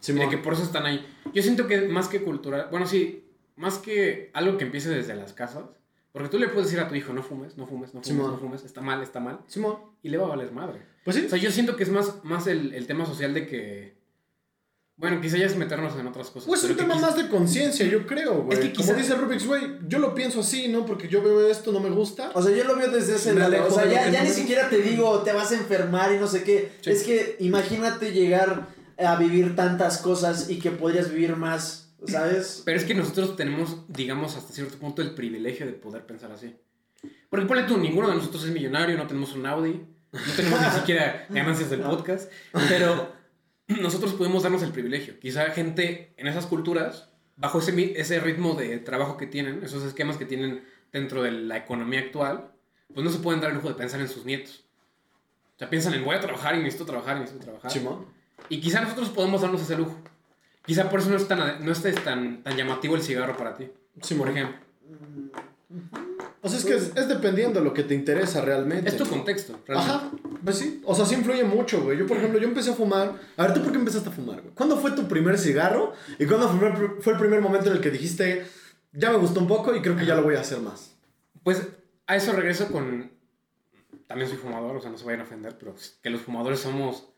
Y Simón. de que por eso están ahí. Yo siento que más que cultural, bueno, sí, más que algo que empiece desde las casas, porque tú le puedes decir a tu hijo, no fumes, no fumes, no fumes, Simón. no fumes, está mal, está mal, Simón. y le va a valer madre. Pues sí. O sea, yo siento que es más, más el, el tema social de que, bueno, quizá ya es meternos en otras cosas. Pues es un que tema quizá- más de conciencia, yo creo, güey. Es que quizá- Como dice Rubik's, güey, yo lo pienso así, ¿no? Porque yo veo esto, no me gusta. O sea, yo lo veo desde ese lado. O sea, ya, ya ni siquiera te digo, te vas a enfermar y no sé qué. Sí. Es que imagínate llegar a vivir tantas cosas y que podrías vivir más, ¿sabes? Pero es que nosotros tenemos, digamos, hasta cierto punto el privilegio de poder pensar así. Porque ponle tú, ninguno de nosotros es millonario, no tenemos un Audi, no tenemos ni siquiera ganancias del podcast, pero nosotros podemos darnos el privilegio. Quizá gente en esas culturas, bajo ese, ese ritmo de trabajo que tienen, esos esquemas que tienen dentro de la economía actual, pues no se pueden dar el lujo de pensar en sus nietos. O sea, piensan en voy a trabajar y necesito trabajar y necesito trabajar. Simón. Y quizá nosotros podemos darnos ese lujo. Quizá por eso no es tan, no esté tan, tan llamativo el cigarro para ti. Simón. Por ejemplo. O sea, es que es, es dependiendo de lo que te interesa realmente. Es tu contexto, realmente. Ajá, pues sí. O sea, sí influye mucho, güey. Yo, por ejemplo, yo empecé a fumar. A ver, ¿tú por qué empezaste a fumar, güey? ¿Cuándo fue tu primer cigarro? ¿Y cuándo fue, fue el primer momento en el que dijiste, ya me gustó un poco y creo que ya lo voy a hacer más? Pues a eso regreso con... También soy fumador, o sea, no se vayan a ofender, pero que los fumadores somos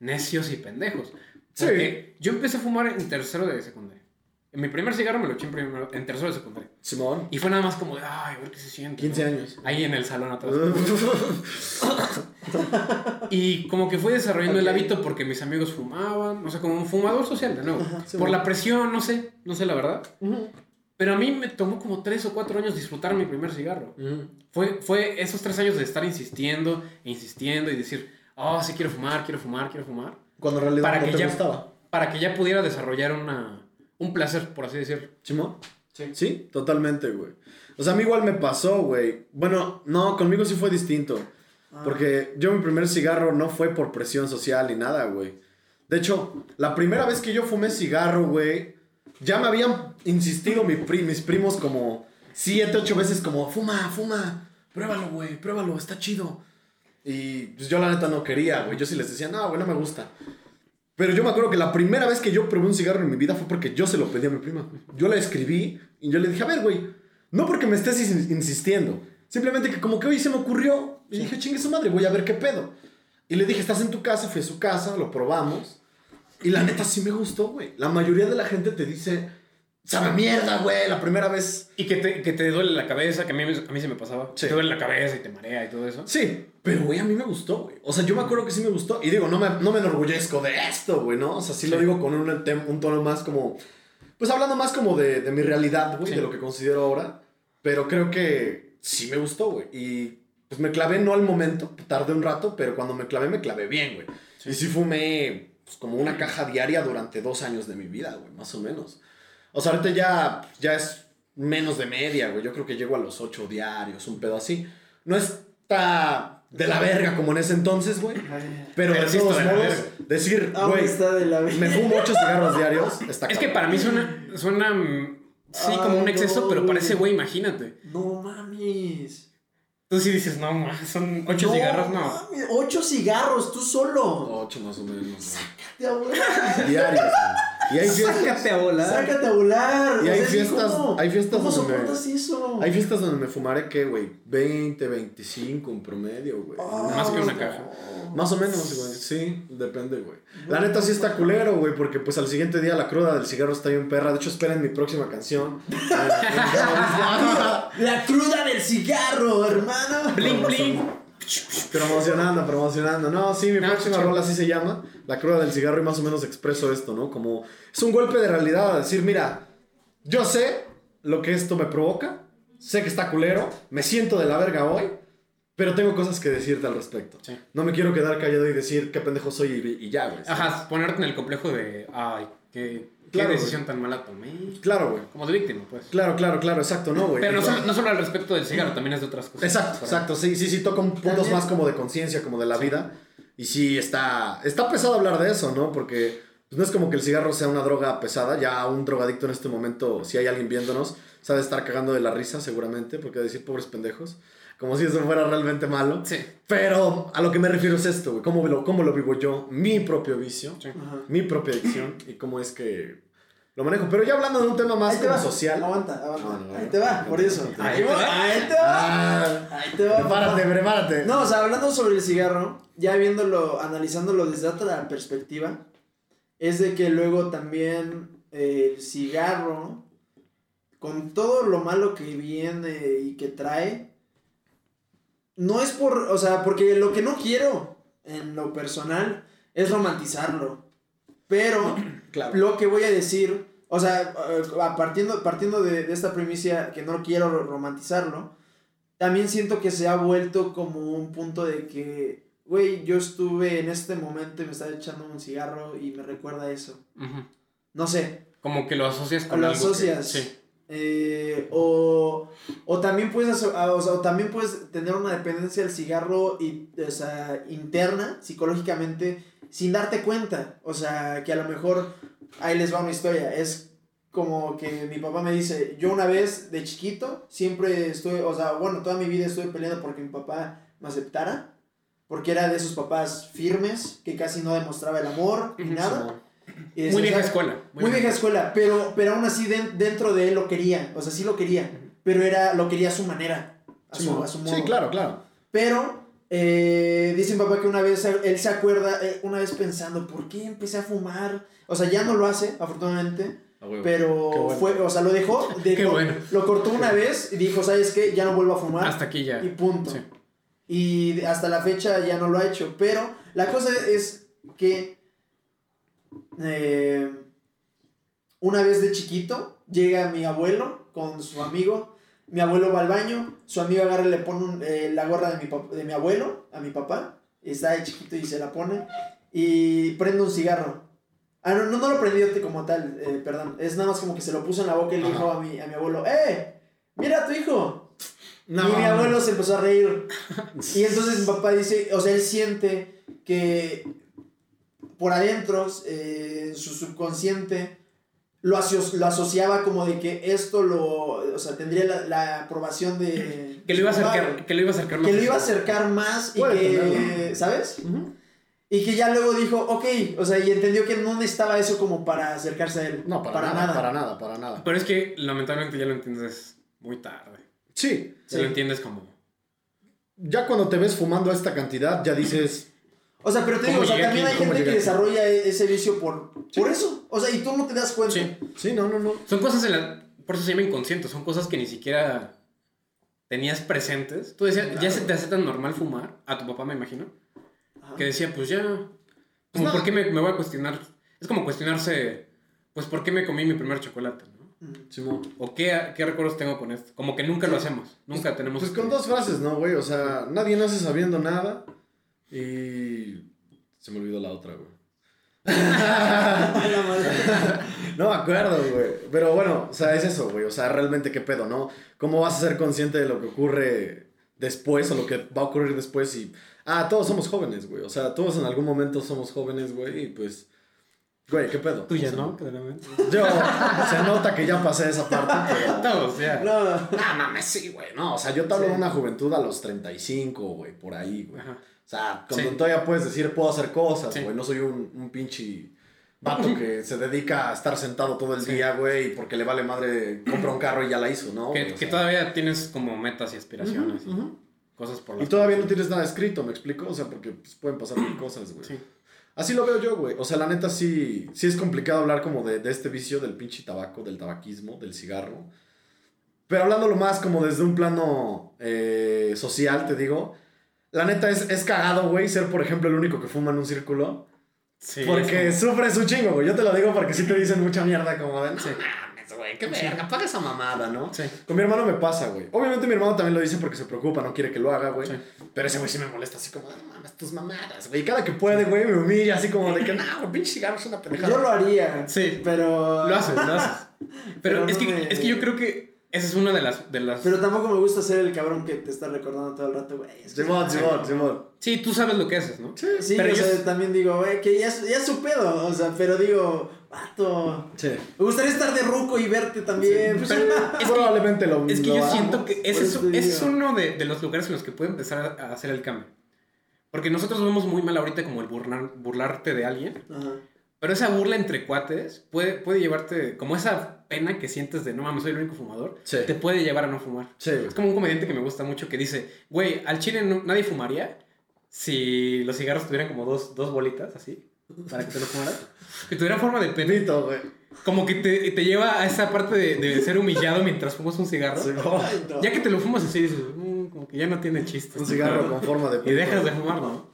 necios y pendejos. Sí. Porque yo empecé a fumar en tercero de secundaria. En mi primer cigarro me lo eché en, primero- en tercero de secundaria. Simón, Y fue nada más como de, ay, a ver qué se siente. 15 ¿no? años. Ahí en el salón atrás. Y como que fui desarrollando el Ok. hábito porque mis amigos fumaban, o sea, como un fumador social, de nuevo. Ajá, Por la presión, no sé, no sé la verdad. Pero a mí me tomó como tres o cuatro años disfrutar mi primer cigarro. Fue, fue esos tres años de estar insistiendo, e insistiendo y decir, oh, sí quiero fumar, quiero fumar, quiero fumar. Cuando en realidad Para no que te ya- gustaba. Para que ya pudiera desarrollar una, un placer, por así decirlo. Simón. Sí. totalmente, güey. O sea, a mí igual me pasó, güey. Bueno, no, conmigo sí fue distinto. Ah. Porque yo mi primer cigarro no fue por presión social ni nada, güey. De hecho, la primera vez que yo fumé cigarro, güey, ya me habían insistido mi pri- mis primos como siete, ocho veces como, fuma, fuma, pruébalo, güey, pruébalo, está chido. Y pues yo la neta no quería, güey. Yo sí les decía, no, güey, no me gusta. Pero yo me acuerdo que la primera vez que yo probé un cigarro en mi vida fue porque yo se lo pedí a mi prima. Yo la escribí y yo le dije, a ver, güey, no porque me estés ins- insistiendo. Simplemente que como que hoy se me ocurrió y dije, chingue su madre, voy a ver qué pedo. Y le dije, estás en tu casa, fui a su casa, lo probamos. Y la neta sí me gustó, güey. La mayoría de la gente te dice, sabe mierda, güey, la primera vez. Y que te, que te duele la cabeza, que a mí, a mí se me pasaba. Sí. Te duele la cabeza y te marea y todo eso. Sí, pero güey, a mí me gustó, güey. O sea, yo me acuerdo que sí me gustó. Y digo, no me, no me enorgullezco de esto, güey, ¿no? O sea, sí, lo Sí. digo con un, un tono más como. Pues hablando más como de, de mi realidad, güey, Sí. de lo que considero ahora. Pero creo que sí me gustó, güey. Y pues me clavé no al momento, tardé un rato, pero cuando me clavé, me clavé bien, güey. Y sí fumé pues, como una caja diaria durante dos años de mi vida, güey, más o menos. O sea, ahorita ya, ya es menos de media, güey. Yo creo que llego a los ocho diarios, un pedo así. No está de la verga como en ese entonces, güey. Pero, Pero de todos de modos, decir, aún güey, de me fumo ocho cigarros diarios, está Es que para mí suena, suena sí, como un exceso, no, pero para güey. ese güey, imagínate. No mames. Tú sí dices, no, ma, son ocho cigarros, no. mames, Ocho cigarros, tú solo. Ocho más o menos. Sácate a volar. Diarios. Y hay fiestas, Sácate a volar. Sácate a volar. Y hay fiestas- ¿cómo? hay fiestas ¿Cómo donde me- eso? hay fiestas donde me fumaré, ¿qué, güey? 20, 25 en promedio, güey. Ah, Más que una no. caja. Más o menos, güey. Sí, depende, güey. La neta sí está culero, güey, porque pues al siguiente día la cruda del cigarro está bien perra. De hecho, esperen mi próxima canción. La cruda del cigarro, hermano. Bling, bling. Promocionando, promocionando. No, sí, mi No, próxima rola así se llama. La cruda del cigarro y más o menos expreso esto, ¿no? Como es un golpe de realidad a decir, mira, yo sé lo que esto me provoca. Sé que está culero. Me siento de la verga hoy. Pero tengo cosas que decirte al respecto. Sí. No me quiero quedar callado y decir qué pendejo soy y, y ya, güey. Ajá, ponerte en el complejo de, ay, qué, qué Claro, decisión tan mala tomé. Claro, güey. Como de víctima, pues. Claro, claro, claro, exacto, no, güey. Pero no solo, no solo al respecto del cigarro, también es de otras cosas. Exacto, exacto. Sí, sí, sí, toca un puntos más como de conciencia, como de la vida. Y sí, está, está pesado hablar de eso, ¿no? Porque pues, no es como que el cigarro sea una droga pesada. Ya un drogadicto en este momento, si hay alguien viéndonos, sabe estar cagando de la risa seguramente, porque decir pobres pendejos. Como si eso fuera realmente malo. Sí. Pero a lo que me refiero es esto, güey. ¿Cómo lo, cómo lo vivo yo? Mi propio vicio, Sí. Mi propia adicción y cómo es que lo manejo. Pero ya hablando de un tema más como social. Aguanta, aguanta. No, no, no. Ahí te va, por eso. Ahí te va. Ahí te va. Ah, Ahí te va. prepárate, prepárate. No, o sea, hablando sobre el cigarro, ya viéndolo, analizándolo desde otra perspectiva, es de que luego también eh, el cigarro, con todo lo malo que viene y que trae, no es por, o sea, porque lo que no quiero en lo personal es romantizarlo. Pero Claro. lo que voy a decir, o sea, eh, a- partiendo, partiendo de, de esta primicia que no quiero ro- romantizarlo, también siento que se ha vuelto como un punto de que, güey, yo estuve en este momento y me estaba echando un cigarro y me recuerda eso. No sé, Como que lo asocias con lo algo que- asocias. sí. Eh, o, o también puedes ah, o sea, o también puedes tener una dependencia del cigarro y, o sea, interna, psicológicamente, sin darte cuenta. O sea, que a lo mejor ahí les va una historia. Es como que mi papá me dice, yo una vez de chiquito siempre estuve, o sea, bueno, toda mi vida estuve peleando porque mi papá me aceptara. Porque era de esos papás firmes, que casi no demostraba el amor ni nada. Muy o vieja sea, escuela. muy vieja escuela, pero, pero aún así den- dentro de él lo quería, o sea, sí lo quería, pero era, lo quería a su manera, a su, a su modo. Sí, claro, claro. Pero, eh, dice mi papá que una vez, él se acuerda, eh, una vez pensando, ¿por qué empecé a fumar? O sea, ya no lo hace, afortunadamente, pero Qué bueno. fue, o sea, lo dejó, dejó- Qué bueno. lo cortó una vez y dijo, ¿sabes qué? Ya no vuelvo a fumar. Hasta aquí ya. Y punto. Sí. Y hasta la fecha ya no lo ha hecho. Pero la cosa es que eh, una vez de chiquito llega mi abuelo con su amigo. Mi abuelo va al baño, su amigo agarra y le pone un- eh, la gorra de mi, de mi abuelo a mi papá. Está de chiquito y se la pone. Y prende un cigarro. Ah, no, no, no lo prendió como tal, eh, perdón. Es nada más como que se lo puso en la boca y le dijo a mi, a mi abuelo, ¡eh! ¡Mira a tu hijo! No. Y mi abuelo se empezó a reír. Y entonces mi papá dice, o sea, él siente que por adentro, eh, su subconsciente, lo, aso- lo asociaba como de que esto lo, o sea, tendría la, la aprobación de... Que lo iba a acercar, que lo iba a acercar más. Que lo a iba a acercar más y Puede que, tenerlo. ¿sabes? Y que ya luego dijo, ok, o sea, y entendió que no necesitaba eso como para acercarse a él. No, para, nada, para nada, para nada. Pero es que lamentablemente ya lo entiendes muy tarde. Sí, Ya Sí. lo entiendes como. ya cuando te ves fumando esta cantidad, ya dices, O sea, pero te digo, ¿Cómo o sea, también aquí? hay ¿Cómo gente que desarrolla e- ese vicio por, por eso. O sea, y tú no te das cuenta. Sí. sí, no, no, no. Son cosas en la. Por eso se llama inconsciente. Son cosas que ni siquiera tenías presentes. Tú decías, ya Claro. se te hace tan normal fumar. A tu papá, me imagino. Ajá. Que decía, pues ya. Como. ¿por qué me, me voy a cuestionar? Es como cuestionarse, pues, ¿por qué me comí mi primer chocolate? ¿no? Mm. Simón. ¿O qué, qué recuerdos tengo con esto? Como que nunca lo hacemos. Nunca tenemos. Pues con dos frases, ¿no, güey? O sea, nadie nace sabiendo nada. Y. Se me olvidó la otra, güey. No me acuerdo, güey. Pero bueno, o sea, es eso, güey. O sea, realmente qué pedo, ¿no? ¿Cómo vas a ser consciente de lo que ocurre después o lo que va a ocurrir después? Y. Ah, todos somos jóvenes, güey. O sea, todos en algún momento somos jóvenes, güey. Y pues. Güey, qué pedo. Tú ya, O sea, ¿no? Claramente. Yo. Se nota que ya pasé esa parte, pero. Todos, ya. No, No, mames, sí, güey. No, o sea, yo te hablo Sí. de una juventud a los 35, güey, por ahí, güey. Ajá. O sea, cuando Sí. todavía puedes decir, puedo hacer cosas, Sí. güey. No soy un, un pinche vato que se dedica a estar sentado todo el día, güey, y porque le vale madre, compra un carro y ya la hizo, ¿no? Que? O todavía tienes como metas y aspiraciones. Y ujú. Cosas por Y las todavía que- no tienes nada escrito, ¿me explico? O sea, porque pues, pueden pasar mil cosas, güey. Sí. Así lo veo yo, güey. O sea, la neta sí, sí es complicado hablar como de, de este vicio del pinche tabaco, del tabaquismo, del cigarro. Pero hablándolo más como desde un plano eh, social, te digo. La neta es, es cagado, güey, ser, por ejemplo, el único que fuma en un círculo. Sí, porque es sufres un chingo, güey. Yo te lo digo porque sí te dicen mucha mierda como de... No Sí. Mames, güey, qué verga, apaga esa mamada, ¿no? Sí. Con mi hermano me pasa, güey. Obviamente mi hermano también lo dice porque se preocupa, no quiere que lo haga, güey. Sí. Pero ese güey sí me molesta así como, no mames, tus mamadas, güey. Y cada que puede, güey, me humilla así como de que, no, güey, pinche cigarro es una pendejada. yo lo haría. Sí. Pero. Lo haces, lo haces. Pero, Pero es, no que, me- es que yo creo que esa es una de las... De las... Pero tampoco me gusta ser el cabrón que te está recordando todo el rato, güey. Simón, Simón, Simón. Sí, tú sabes lo que haces, ¿no? Sí, Pero o yo- sea, también digo, güey, que ya, ya es su pedo. O sea, pero digo, vato. Sí. Me gustaría estar de ruco y verte también. Pues, Pero es que- Probablemente lo Es que lo yo amo. siento que ese es, ese es uno de, de los lugares en los que puede empezar a hacer el cambio. Porque nosotros vemos muy mal ahorita como el burlar- burlarte de alguien. Ajá. Pero esa burla entre cuates puede, puede llevarte, como esa pena que sientes de no mames, soy el único fumador, Sí. te puede llevar a no fumar. Sí. Es como un comediante que me gusta mucho que dice, güey, al chile no- nadie fumaría si los cigarros tuvieran como dos, dos bolitas así, para que te lo fumaras. Que tuviera forma de. Penito, güey. Como que te, te lleva a esa parte de, de ser humillado mientras fumas un cigarro. No. Ya que te lo fumas así, dices, "Mm, como que ya no tiene chiste. Un cigarro con forma de Y dejas de fumar, ¿no?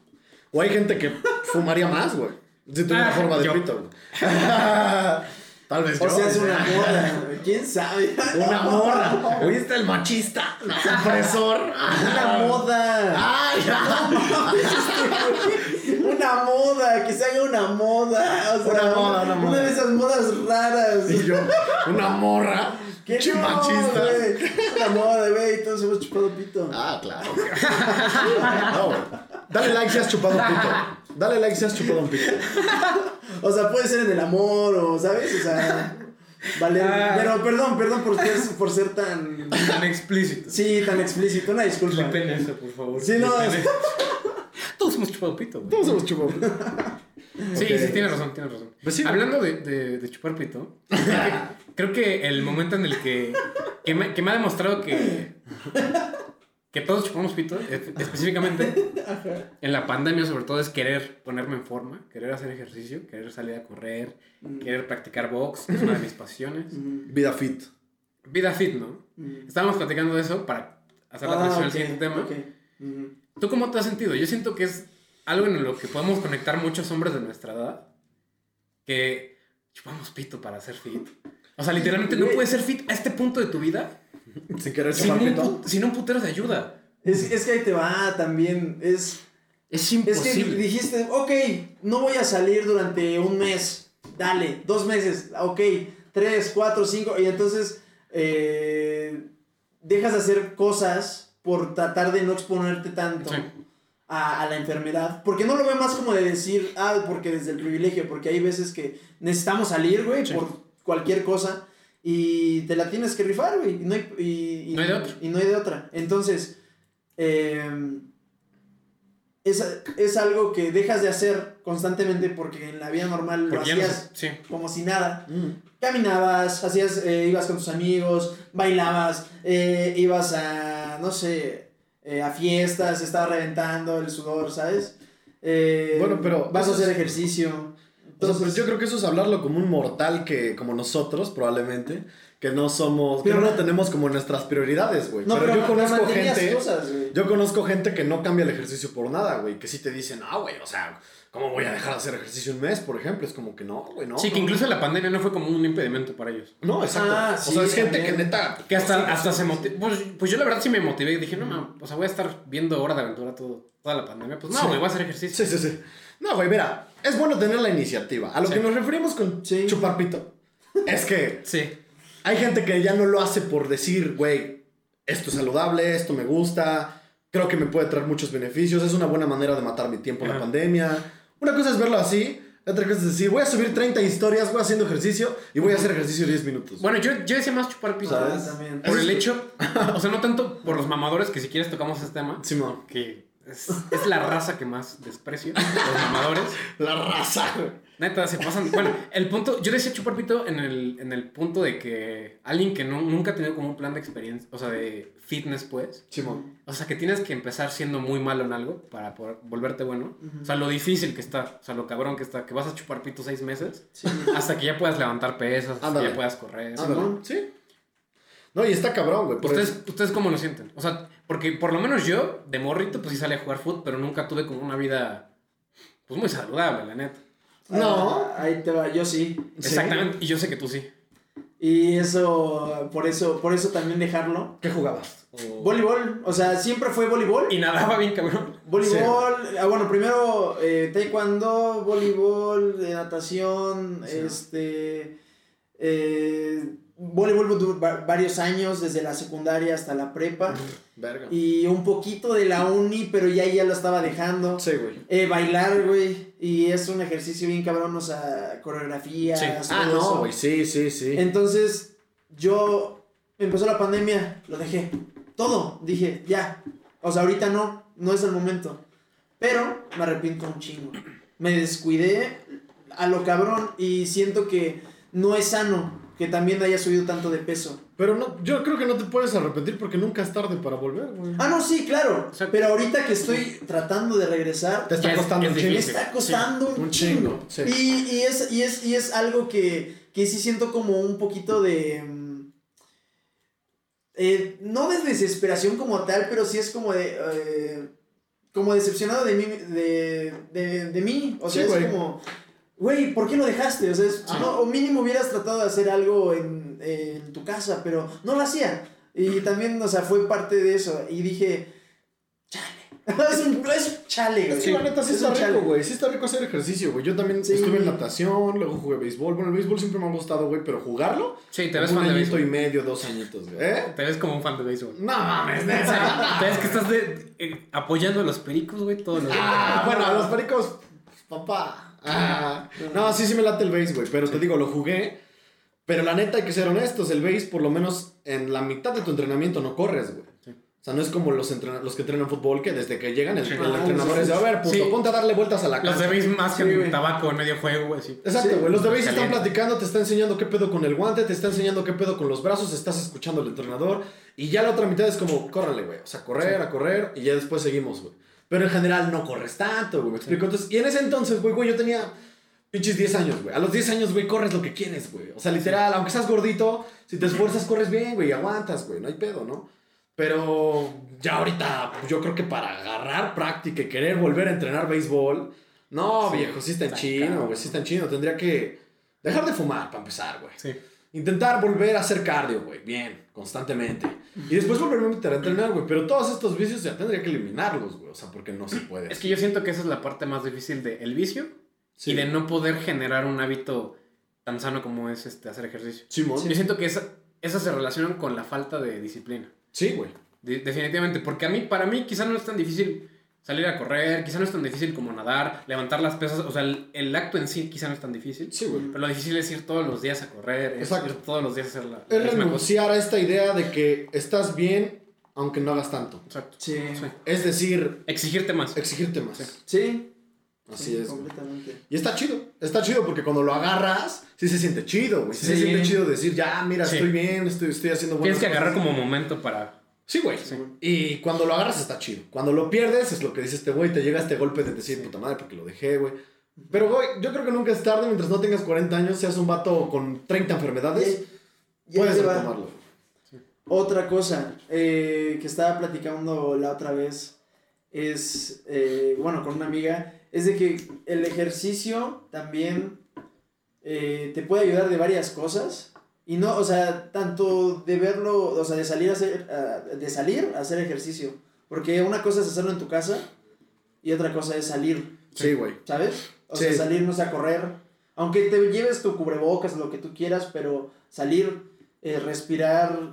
O hay gente que fumaría más, güey. Si tuviera Ah, forma de yo. pito, güey. Tal vez O yo, sea, es una moda, güey. ¿Quién sabe? Una morra. Oye, está el machista. No, opresor. Una moda. Ay, Una moda, que se haga una moda. O sea, Una moda, una moda. de esas modas raras. Y yo, una morra. ¿Qué no, machista. güey? Una moda, güey. Todos hemos chupado pito. Ah, claro. No, güey. Dale like si has chupado un pito. Dale like si has chupado un pito. O sea, puede ser en el amor o, ¿sabes? O sea, vale. Ah. Pero perdón, perdón por ser, por ser tan. Tan explícito. Sí, tan explícito. Una disculpa. Eso, por favor. Sí, no. Todos hemos chupado pito, güey. Todos hemos chupado pito. Sí, Ok. sí, tienes razón, tienes razón. Pues sí. Hablando de, de, de chupar pito, creo que, el momento en el que, que, me, que me ha demostrado que, que todos chupamos pito, específicamente en la pandemia sobre todo, es querer ponerme en forma, querer hacer ejercicio, querer salir a correr, Mm. querer practicar box, es una de mis pasiones. Mm, Vida fit. Vida fit, ¿no? mm. Estábamos platicando de eso para hacer la Ah, transición al ok, siguiente tema. ok. Mm. ¿Tú cómo te has sentido? Yo siento que es algo en lo que podemos conectar muchos hombres de nuestra edad. Que chupamos pito para ser fit. O sea, literalmente no puedes ser fit a este punto de tu vida Sin querer sin un, pito. pu- sin un putero de ayuda. Es, es que ahí te va también. Es, Es es imposible. que dijiste, ok, no voy a salir durante un mes. dale, dos meses, ok, tres, cuatro, cinco, y entonces eh, dejas de hacer cosas por tratar de no exponerte tanto Sí. a, a la enfermedad. Porque no lo veo más como de decir, ah, porque desde el privilegio, porque hay veces que necesitamos salir, güey, Sí. por cualquier cosa. Y te la tienes que rifar, güey. Y no hay, y, y- No hay de otra. Y no hay de otra. Entonces, eh, es, es algo que dejas de hacer constantemente porque en la vida normal lo Porque ya no hacías Sí. como si nada. Mm. Caminabas, hacías, eh, ibas con tus amigos, bailabas, eh, ibas a, no sé, eh, a fiestas, estaba reventando el sudor, ¿sabes? Eh, Bueno, pero Vas a hacer es- ejercicio. O sea, Entonces, pues yo creo que eso es hablarlo como un mortal que, como nosotros, probablemente, que no somos, Pero que no tenemos como nuestras prioridades, güey. no, pero, pero, yo conozco gente, cosas, yo conozco gente que no cambia el ejercicio por nada, güey, que sí te dicen, ah, güey, o sea, ¿cómo voy a dejar de hacer ejercicio un mes, por ejemplo? Es como que no, güey, no. Sí, que no. incluso la pandemia no fue como un impedimento para ellos. No, exacto. Ah, o sí, sea, es gente que neta... Que hasta, hasta sí, se sí. motivó. Pues, pues yo la verdad sí me motivé y dije, no, mames, o sea, voy a estar viendo Hora de Aventura todo, toda la pandemia. Pues no, Sí. güey, voy a hacer ejercicio. Sí, sí, sí. No, güey, mira, es bueno tener la iniciativa. A lo Sí. que nos referimos con Sí. chupar pito es que Sí. hay gente que ya no lo hace por decir, güey, esto es saludable, esto me gusta, creo que me puede traer muchos beneficios, es una buena manera de matar mi tiempo en la pandemia. Una cosa es verlo así, otra cosa es decir, voy a subir 30 historias, voy haciendo ejercicio y voy a hacer ejercicio 10 minutos. Bueno, yo, yo decía más chupar piso. ¿sabes? también. Por el hecho, o sea, no tanto por los mamadores, que si quieres tocamos este tema, Simón, que es, es la raza que más desprecio, los mamadores. la raza, güey. Neta, se pasan. Bueno, el punto, yo decía chupar pito en el, en el punto de que alguien que no, nunca ha tenido como un plan de experiencia, o sea, de fitness, pues. Simón. O sea, que tienes que empezar siendo muy malo en algo para poder volverte bueno. O sea, lo difícil que está, o sea, lo cabrón que está, que vas a chupar pito seis meses Sí. hasta que ya puedas levantar pesas, hasta que ya puedas correr. Simón. Sí. No, y está cabrón, güey. ¿Ustedes, eso- ¿Ustedes cómo lo sienten? O sea, porque por lo menos yo, de morrito, pues sí salí a jugar fútbol, pero nunca tuve como una vida, pues muy saludable, la neta. No. Ah, ahí te va, yo sí. Sí. Exactamente, y yo sé que tú sí. Y eso, por eso, por eso también dejarlo. ¿Qué jugabas? O- Voleibol, o sea, siempre fue voleibol. Y nadaba bien, cabrón. Voleibol, ah, bueno, primero eh, taekwondo, voleibol, eh, natación, Sí. este, eh, voleibol du- va- varios años, desde la secundaria hasta la prepa, Verga. y un poquito de la uni, pero ya ya lo estaba dejando. Sí, güey. Eh, bailar, güey, y es un ejercicio bien cabrón, o sea, Sí. todo Ah, no, güey, sí, sí, sí. Entonces, yo empezó la pandemia, lo dejé. Todo, dije, ya. O sea, ahorita no, no es el momento. Pero me arrepiento un chingo. Me descuidé a lo cabrón y siento que no es sano que también haya subido tanto de peso. Pero no, yo creo que no te puedes arrepentir porque nunca es tarde para volver, güey. Ah, no, sí, claro. Pero ahorita que estoy tratando de regresar, Te está es- costando es un me está costando un, un chingo. chingo, sí. Y, y es, y, es, y es algo que, que sí siento como un poquito de... mm, eh, no de desesperación como tal, pero sí es como de... eh, como decepcionado de mí. De, de, de mí. O Sí, sea, es güey. como... Güey, ¿por qué lo dejaste? O sea, es- no, o mínimo hubieras tratado de hacer algo en, en tu casa, pero no lo hacía. Y también, o sea, fue parte de eso. Y dije, chale. es un, es un chale, güey. Es que la neta sí Es está un rico, chale. güey. Sí está rico hacer ejercicio, güey. Yo también Sí. estuve en natación, luego jugué béisbol. Bueno, el béisbol siempre me ha gustado, güey, pero jugarlo. Sí, te ves un fan de añito y béisbol. medio, dos añitos, güey. ¿Eh? Te ves como un fan de béisbol. No mames, O sea, neta. te ves que estás de- eh, apoyando a los pericos, güey, todos los Ah, bueno, a los pericos, papá. Ah. No, sí, sí me late el béis, güey. Pero te digo, lo jugué. Pero la neta, hay que ser honestos. El béis, por lo menos en la mitad de tu entrenamiento, no corres, güey. Sí. O sea, no es como los, los que entrenan fútbol, que desde que llegan el, Sí. el Ah, entrenador sí, es de, a ver, puto, ponte a darle vueltas a la Los casa. de béis más que güey. tabaco en medio juego, güey, sí. Exacto, güey. Los de béis están platicando, te está enseñando qué pedo con el guante, te está enseñando qué pedo con los brazos, estás escuchando al entrenador. Y ya la otra mitad es como, córrele, güey. O sea, correr, a correr, y ya después seguimos, güey. Pero en general no corres tanto, güey. ¿Me explico? Entonces, y en ese entonces, güey, güey, yo tenía pinches 10 años, güey. A los 10 años, güey, corres lo que quieres, güey. O sea, literal, aunque seas gordito, si te esfuerzas, corres bien, güey, y aguantas, güey. No hay pedo, ¿no? Pero ya ahorita, pues, yo creo que para agarrar práctica y querer volver a entrenar béisbol, no, Sí, viejo, sí está en chino, güey, sí está en chino. Tendría que dejar de fumar para empezar, güey. Sí. Intentar volver a hacer cardio, güey, bien, constantemente. Y después volverme a meter a entrenar, güey. Pero todos estos vicios ya tendría que eliminarlos, güey. O sea, porque no se puede. Es que yo siento que esa es la parte más difícil del vicio Sí. y de no poder generar un hábito tan sano como es este, hacer ejercicio. Simón. Yo siento que esa, esas se relacionan con la falta de disciplina. Sí, güey. De- definitivamente, porque a mí, para mí, quizá no es tan difícil salir a correr, quizá no es tan difícil como nadar, levantar las pesas, o sea, el, el acto en sí quizá no es tan difícil. Sí, güey. Pero lo difícil es ir todos los días a correr, es Exacto. ir todos los días a hacer la, la Es misma cosa. renunciar a esta idea de que estás bien aunque no hagas tanto. Exacto. Sí. Sí. Es decir, Exigirte más. exigirte más. Sí. Sí. Así Sí, es. güey. Completamente. Y está chido, está chido porque cuando lo agarras, sí se siente chido, güey. Sí, se siente chido decir, ya, mira, Sí. estoy bien, estoy, estoy haciendo buenas Tienes que agarrar cosas". como momento para... Sí, güey. Sí. Y cuando lo agarras está chido. Cuando lo pierdes es lo que dice este güey, te llega este golpe de decir, puta madre, porque lo dejé, güey. Pero, güey, yo creo que nunca es tarde mientras no tengas 40 años, seas un vato con 30 enfermedades, Y- y puedes retomarlo. Otra cosa eh, que estaba platicando la otra vez es, eh, bueno, con una amiga, es de que el ejercicio también eh, te puede ayudar de varias cosas. Y no, o sea, tanto de verlo, o sea, de salir a hacer, a- de salir a hacer ejercicio. Porque una cosa es hacerlo en tu casa y otra cosa es salir, Sí, güey. ¿sabes? O Sí. sea, salirnos a correr. Aunque te lleves tu cubrebocas, lo que tú quieras, pero salir, eh, respirar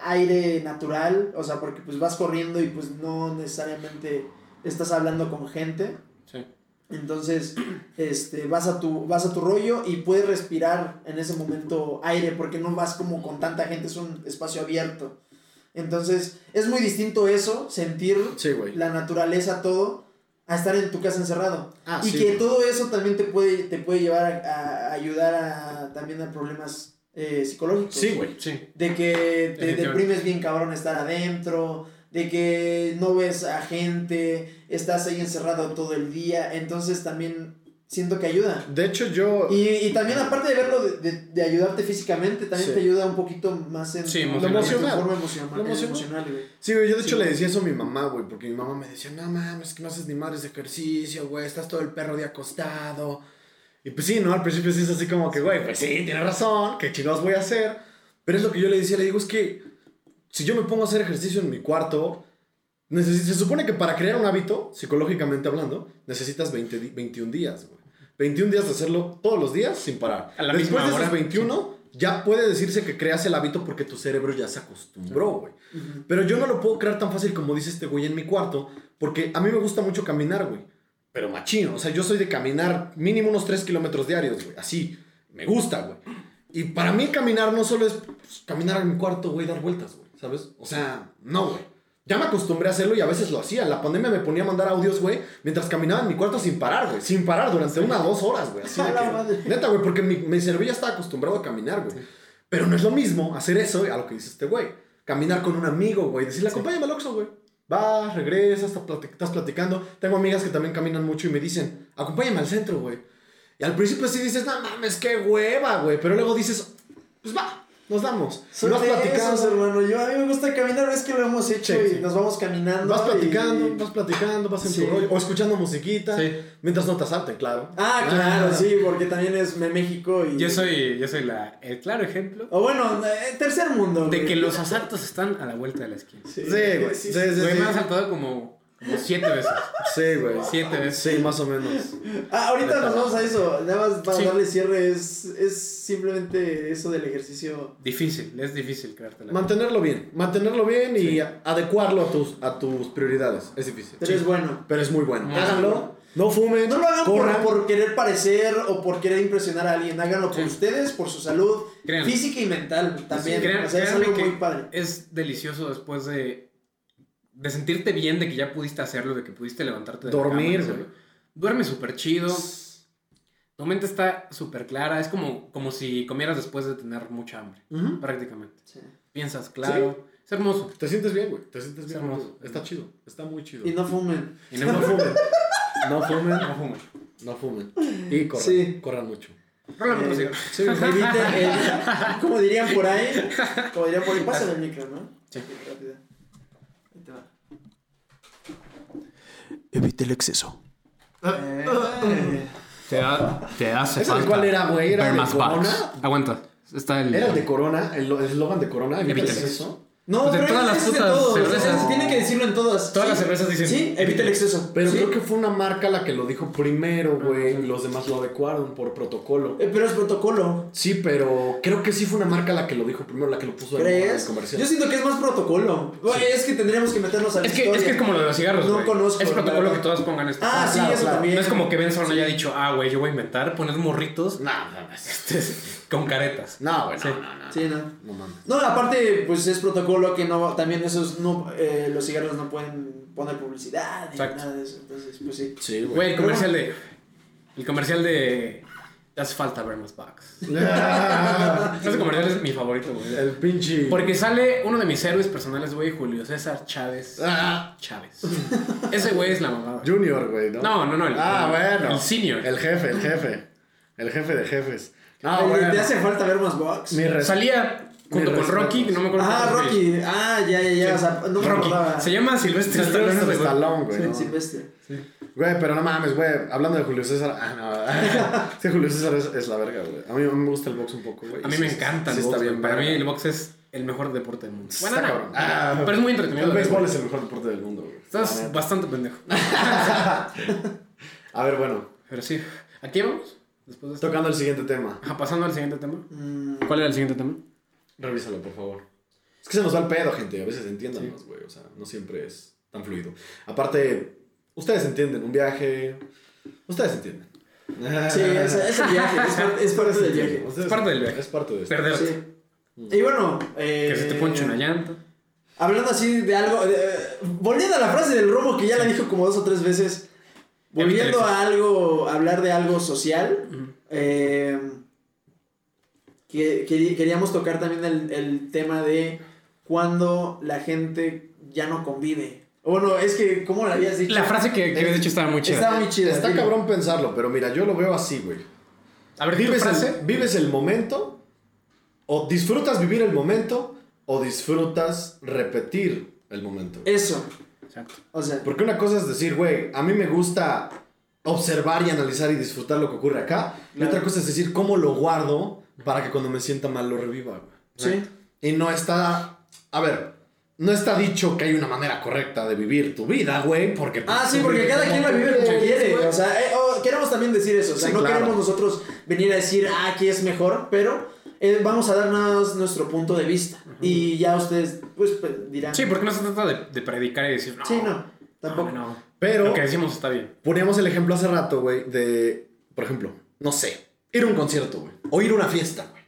aire natural, o sea, porque pues vas corriendo y pues no necesariamente estás hablando con gente. Entonces, este, vas a tu, vas a tu rollo y puedes respirar en ese momento aire porque no vas como con tanta gente, es un espacio abierto. Entonces, es muy distinto eso, sentir Sí, la naturaleza, todo, a estar en tu casa encerrado. Ah, y sí, que güey. todo eso también te puede, te puede llevar a, a ayudar a, también a problemas eh, psicológicos. Sí, güey. Sí. De que te deprimes bien cabrón estar adentro, de que no ves a gente, estás ahí encerrado todo el día, entonces también siento que ayuda. De hecho, yo... Y, y también aparte de verlo, de, de, de ayudarte físicamente, también Sí. te ayuda un poquito más en Sí, tu, emocional. Lo forma emocional. Lo emocional. emocional, güey. Sí, güey, yo de Sí, hecho le güey. decía eso a mi mamá, güey, porque mi mamá me decía, no mames, que no haces ni madres de ejercicio, güey, estás todo el perro de acostado. Y pues sí, ¿no? Al principio sí es así como que, güey, pues sí, tienes razón, ¿qué chingados voy a hacer? Pero es lo que yo le decía, le digo, es que si yo me pongo a hacer ejercicio en mi cuarto, necesi- se supone que para crear un hábito, psicológicamente hablando, necesitas 20 di- 21 días, güey. 21 días de hacerlo todos los días sin parar. A la Después misma de esos hora. 21, ya puede decirse que creas el hábito porque tu cerebro ya se acostumbró, güey. Pero yo no lo puedo crear tan fácil como dice este güey en mi cuarto, porque a mí me gusta mucho caminar, güey. Pero machino, o sea, yo soy de caminar mínimo unos 3 kilómetros diarios, güey. Así, me gusta, güey. Y para mí caminar no solo es pues, caminar en mi cuarto, güey, dar vueltas, güey, ¿sabes? O sea, no, güey. Ya me acostumbré a hacerlo y a veces lo hacía. En la pandemia me ponía a mandar audios, güey, mientras caminaba en mi cuarto sin parar, güey. Sin parar durante una o dos horas, güey. Así de que-. Neta, güey, porque mi, mi cerebro ya estaba acostumbrado a caminar, güey. Pero no es lo mismo hacer eso a lo que dice este güey. Caminar con un amigo, güey. Decirle, acompáñame al Oxxo, güey. Vas, regresas, estás platicando. Tengo amigas que también caminan mucho y me dicen, acompáñame al centro, güey. Y al principio sí dices, no mames, qué hueva, güey. Pero luego dices, pues va, nos damos. Y Son vas platicando. esos, hermano. Yo, a mí me gusta caminar, es que lo hemos hecho Sí, y sí. nos vamos caminando. Vas platicando, y- vas platicando, vas en Sí. tu rollo. O escuchando musiquita. Sí. Mientras no te asalten, claro. Ah, claro, sí, porque también es México y... Yo soy, yo soy la, el claro ejemplo O bueno, eh, tercer mundo. de güey. que los asaltos están a la vuelta de la esquina. Sí, Sí, güey. Sí, sí, me han asaltado como siete veces. Sí, güey. Siete veces. Sí, más o menos. Ah, ahorita nos vamos a eso. Nada más para Sí. darle cierre, es, es simplemente eso del ejercicio. Difícil, es difícil creártela. Mantenerlo bien, mantenerlo bien y adecuarlo a tus, a tus prioridades. Es difícil. Pero es bueno. Pero es muy bueno. Muy Háganlo, bueno. no fumen, No lo hagan por, por querer parecer o por querer impresionar a alguien. Háganlo por Sí. ustedes, por su salud Créanlo. física y mental también. Crean- o sea, es créanme algo muy padre. Es delicioso después de, de sentirte bien de que ya pudiste hacerlo, de que pudiste levantarte de la Dormir, cama, en güey. Duerme súper chido. Tu mente está súper clara. Es como, como si comieras después de tener mucha hambre, Ujú. prácticamente. Sí. Piensas claro. Es hermoso. Te sientes bien, güey. Te sientes Es bien. hermoso. Está chido. Está muy chido. Y no fumen. Y no, No fumen. No fumen. no fumen. No fumen. Y corran. Sí. Corran mucho. Eh. Sí, Eviten el- como dirían por ahí, como dirían por ahí, pásale el micro, ¿no? Sí. rápido. Ahí te va. Evite el exceso. Eh, Te, da- te hace ¿Ese de cuál era, güey? ¿Era de más Corona? Aguanta. Está el... Era el de Corona, el eslogan de Corona. ¿Evita el Evita el exceso. No, Pues pero todas es- las putas todos, cervezas. es- tiene que decirlo en todas. Todas Sí. las cervezas dicen. Sí, evita el exceso. Pero Sí. creo que fue una marca la que lo dijo primero, güey. y Los demás lo adecuaron por protocolo. Eh, pero es protocolo. Sí, pero creo que sí fue una marca la que lo dijo primero, la que lo puso en ¿Crees? comercial. Yo siento que es más protocolo. Güey, Es que tendríamos que meternos a la Es que, es que es como lo de los cigarros. No güey. conozco, Es protocolo que todas pongan esto. Ah, sí, claro, eso claro. también. No es como que Benson haya dicho, ah, güey, yo voy a inventar poner morritos No, no, no. este, con caretas. No, güey, no, Sí. no, no. Sí, no. No mames. No, aparte, pues es protocolo que no, también esos, no, eh, los cigarros no pueden poner publicidad ni Exacto. nada de eso. Entonces, pues sí. Sí, Güey, güey. el comercial de. El comercial de. Te hace falta ver más bucks. Ese comercial es mi favorito, güey. el pinche. Porque sale uno de mis héroes personales, güey, Julio César Chávez. Ah, Chávez. Ese güey es la mamada. Junior, güey, ¿no? No, no, no. el- Ah, el- bueno. El senior. El jefe, el jefe. El jefe de jefes. No, bueno. ¿Te hace falta ver más box? Mi res- Salía junto con Rocky, no me acuerdo. Ah, cómo se llama. Rocky. Ah, ya, ya, ya. O sea, no me Rocky. acordaba. Se llama Silvestre Stallone. Sylvester güey. Stallone, güey. Silvestre. Güey, pero no mames, güey. Hablando de Julio César. Ah, no. sí, Julio César es, es la verga, güey. A mí, a mí me gusta el box un poco, güey. A mí Sí, me sí, encanta sí el está box. bien güey. Para mí el box es el mejor deporte del mundo. Está Bueno, no. cabrón. Ah, pero es muy entretenido. El béisbol es el mejor deporte del mundo, güey. La Estás neta. bastante pendejo. A ver, bueno. Pero sí. ¿Aquí vamos? Después de esto. Tocando el siguiente tema. Ajá, pasando al siguiente tema. Mm, ¿Cuál era el siguiente tema? Revísalo, por favor. Es que se nos va el pedo, gente. A veces entiéndanos, güey. O sea, no siempre es tan fluido. Aparte, ustedes entienden un viaje. Ustedes entienden. Sí, es, es el viaje. Es, parte- es parte del viaje. Ustedes- Es parte del viaje. Es parte de esto. Perderte. Sí. Y bueno, eh, Que se te ponche una llanta. Hablando así de algo, de- eh, volviendo a la frase del Romo que ya la dijo como dos o tres veces, volviendo a algo, a hablar de algo social, eh, que, que- queríamos tocar también el, el tema de cuando la gente ya no convive. O Bueno, es que, ¿cómo lo habías dicho? La frase que, que habías dicho estaba muy chida. Estaba muy chida. Está cabrón pensarlo, pero mira, yo lo veo así, güey. A ver, ¿tu ¿Vives frase? el, vives el momento? ¿O disfrutas vivir el momento? ¿O disfrutas repetir el momento? Eso, Exacto. o sea, Porque una cosa es decir, güey, a mí me gusta observar y analizar y disfrutar lo que ocurre acá. Y otra cosa es decir, cómo lo guardo para que cuando me sienta mal lo reviva, güey. sí. Y no está. A ver, no está dicho que hay una manera correcta de vivir tu vida, güey, porque. pues, Ah, sí, porque cada quien la vive como quiere. O sea, eh, oh, queremos también decir eso. O sea, Sí, no claro. queremos nosotros venir a decir, ah, aquí es mejor, pero eh, vamos a darnos nuestro punto de vista. Y ya ustedes, pues, pues, dirán. Sí, porque no se trata de, de predicar y decir, no. Sí, no, tampoco. No, no. Pero Lo que decimos está bien. poníamos el ejemplo hace rato, güey, de. Por ejemplo, no sé, ir a un concierto, güey. O ir a una fiesta, güey.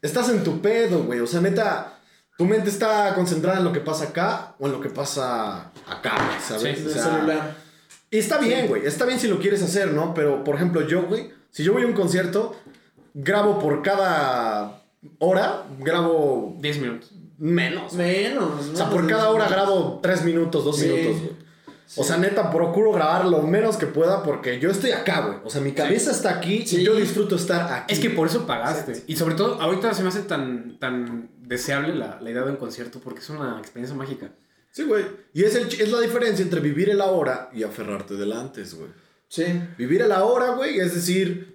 Estás en tu pedo, güey. O sea, neta, tu mente está concentrada en lo que pasa acá o en lo que pasa acá, ¿sabes? Sí, O sea, celular. Y está bien, güey. Está bien si lo quieres hacer, ¿no? Pero, por ejemplo, yo, güey, si yo voy a un concierto, grabo por cada hora, grabo 10 minutos. menos. Menos. O sea, por cada hora grabo tres minutos, dos Sí. minutos, güey. O sea, neta, procuro grabar lo menos que pueda porque yo estoy acá, güey. O sea, mi cabeza está aquí Sí. y yo disfruto estar aquí. Es que por eso pagaste. Y sobre todo, ahorita se me hace tan, tan deseable la, la idea de un concierto porque es una experiencia mágica. Sí, güey. Y es, el, es la diferencia entre vivir el ahora y aferrarte del antes, güey. Sí. Vivir el ahora, güey, es decir,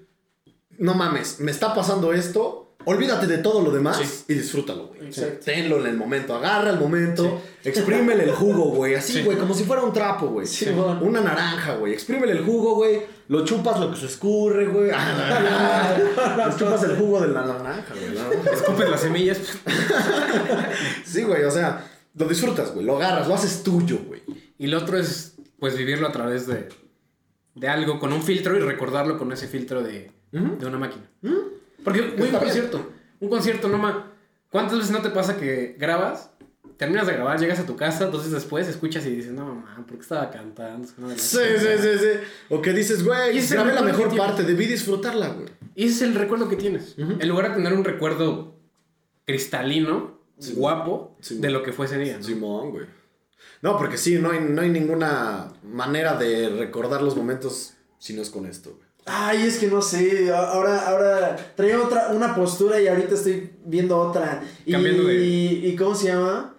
no mames, me está pasando esto, olvídate de todo lo demás Sí. y disfrútalo, güey. Exacto. Tenlo en el momento, agarra el momento, exprímele el jugo, güey, así, Sí. güey, como si fuera un trapo, güey. Sí, bueno. Una naranja, güey, exprímele el jugo, güey, lo chupas lo que se escurre, güey. lo chupas el jugo de la naranja, güey. Escupes las semillas. Sí, güey, o sea, lo disfrutas, güey, lo agarras, lo haces tuyo, güey. Y lo otro es, pues, vivirlo a través de, de algo con un filtro y recordarlo con ese filtro de. De una máquina. Porque, güey, un concierto. Un concierto, no ma. ¿Cuántas veces no te pasa que grabas? Terminas de grabar, llegas a tu casa, entonces después escuchas y dices, no, mamá, ¿por qué estaba cantando? Sí, sí, sí, sí. O que dices, güey, grabé la mejor parte, debí disfrutarla, güey. Y ese es el recuerdo que tienes. En lugar de tener un recuerdo cristalino, Sí. guapo, Sí. de lo que fue ese día. ¿no? Simón, güey. No, porque sí, no hay, no hay ninguna manera de recordar los momentos si no es con esto, güey. Ay, es que no sé. Ahora, ahora traía otra, una postura y ahorita estoy viendo otra. Y, Cambiando de- ¿Y cómo se llama?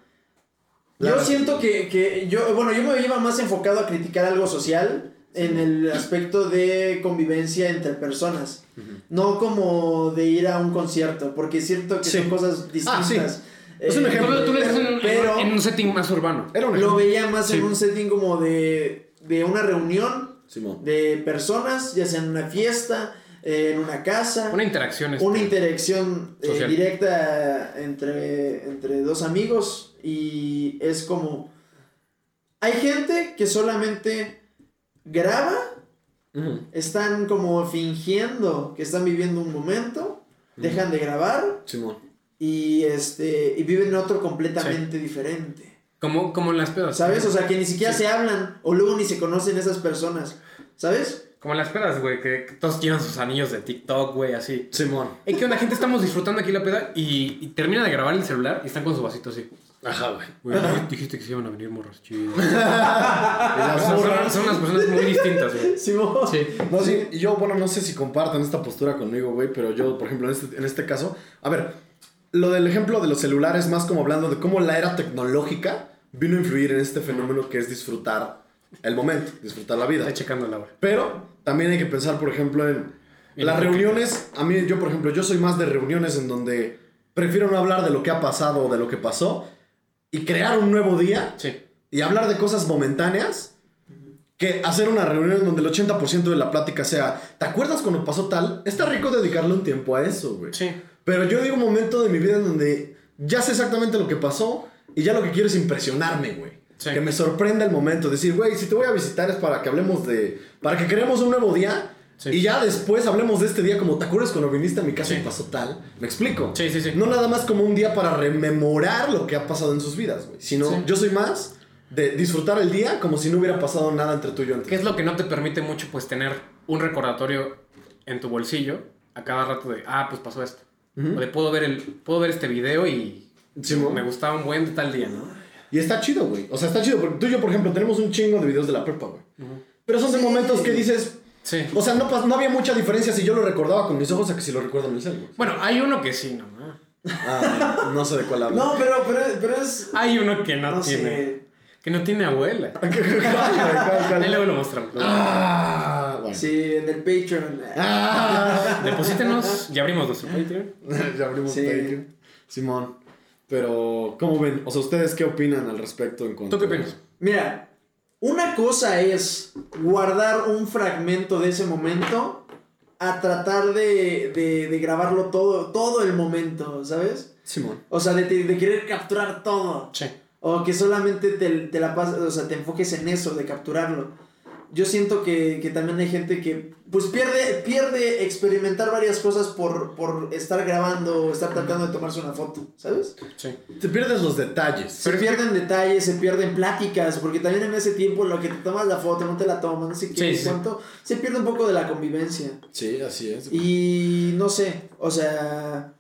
Yo Claro. siento que, que yo, bueno, yo me iba más enfocado a criticar algo social en el aspecto de convivencia entre personas. No como de ir a un concierto, porque es cierto que Sí. son cosas distintas. Ah, Es un Eh, ejemplo. Tú, tú en, un- Pero- en un setting más urbano. Era un Lo veía más Sí. en un setting como de, de una reunión Simón. de personas, ya sea en una fiesta, eh, en una casa. Una interacción. este, una interacción eh, directa entre, entre dos amigos y es como hay gente que solamente graba están como fingiendo que están viviendo un momento dejan de grabar Simón. y este y viven otro completamente diferente Como, como en las pedas. sabes o sea que ni siquiera Sí. se hablan o luego ni se conocen esas personas sabes Como en las pedas, güey, que, que todos llevan sus anillos de TikTok, güey, así. Simón. Ey, ¿qué onda, gente? Estamos disfrutando aquí la peda y, y termina de grabar el celular y están con su vasito así. Ajá, güey. Güey, dijiste- dijiste que se iban a venir morros chidos. Y las son, morras- son unas personas muy distintas, güey. Simón. Sí. No, sí, y yo, bueno, no sé si compartan esta postura conmigo, güey, pero yo, por ejemplo, en este, en este caso, a ver, lo del ejemplo de los celulares, más como hablando de cómo la era tecnológica vino a influir en este fenómeno que es disfrutar el momento, disfrutar la vida. Está checando la hora. Pero también hay que pensar, por ejemplo, en las reuniones. A mí, yo, por ejemplo, yo soy más de reuniones en donde prefiero no hablar de lo que ha pasado o de lo que pasó y crear un nuevo día Sí. y hablar de cosas momentáneas que hacer una reunión donde el 80% de la plática sea, ¿te acuerdas cuando pasó tal? Está rico dedicarle un tiempo a eso, güey. Sí. Pero yo digo un momento de mi vida en donde ya sé exactamente lo que pasó y ya lo que quiero es impresionarme, güey. Sí. Que me sorprenda el momento. Decir, güey, si te voy a visitar es para que hablemos de... Para que creemos un nuevo día Sí. y ya después hablemos de este día como, ¿te acuerdas cuando viniste a mi casa Sí. y pasó tal? ¿Me explico? Sí, sí, sí. No nada más como un día para rememorar lo que ha pasado en sus vidas, güey. Sino yo soy más de disfrutar el día como si no hubiera pasado nada entre tú y yo antes. ¿Qué es lo que no te permite mucho, pues, tener un recordatorio en tu bolsillo a cada rato de, ah, pues pasó esto? O de, puedo ver, el, puedo ver este video y Sí, me gustaba un buen de tal día, ¿no? Y está chido, güey. O sea, está chido. Porque tú y yo, por ejemplo, tenemos un chingo de videos de la prepa, güey. Pero son de Sí. momentos que dices... Sí. O sea, no, pas- no había mucha diferencia si yo lo recordaba con mis ojos a que si lo recuerdo en el cel, güey. Bueno, hay uno que sí, ¿no? Ah, no sé de cuál hablo. no pero pero, pero es Hay uno que no, no tiene. sé Que no tiene abuela. ¿Cuál, cuál, cuál? Ahí luego lo mostramos. Ah, bueno. sí en el Patreon Ah. Deposítenos, ya abrimos nuestro Patreon. ya abrimos Sí. Patreon. Simón. Pero, ¿cómo ven? O sea, ¿ustedes qué opinan al respecto en cuanto ¿Tú qué opinas? Mira, una cosa es guardar un fragmento de ese momento a tratar de, de, de grabarlo todo, todo el momento, ¿sabes? Simón. O sea, de, de querer capturar todo. Sí. O que solamente te, te la pas- o sea, te enfoques en eso, de capturarlo. Yo siento que, que también hay gente que pues pierde, pierde experimentar varias cosas por, por estar grabando o estar tratando de tomarse una foto, ¿sabes? Sí. Te pierdes los detalles. Se pierden detalles, se pierden pláticas, porque también en ese tiempo lo que te tomas la foto, no te la tomas, no sé qué, Sí, sí. cuánto, se pierde un poco de la convivencia. Sí, así es. Y no sé, o sea,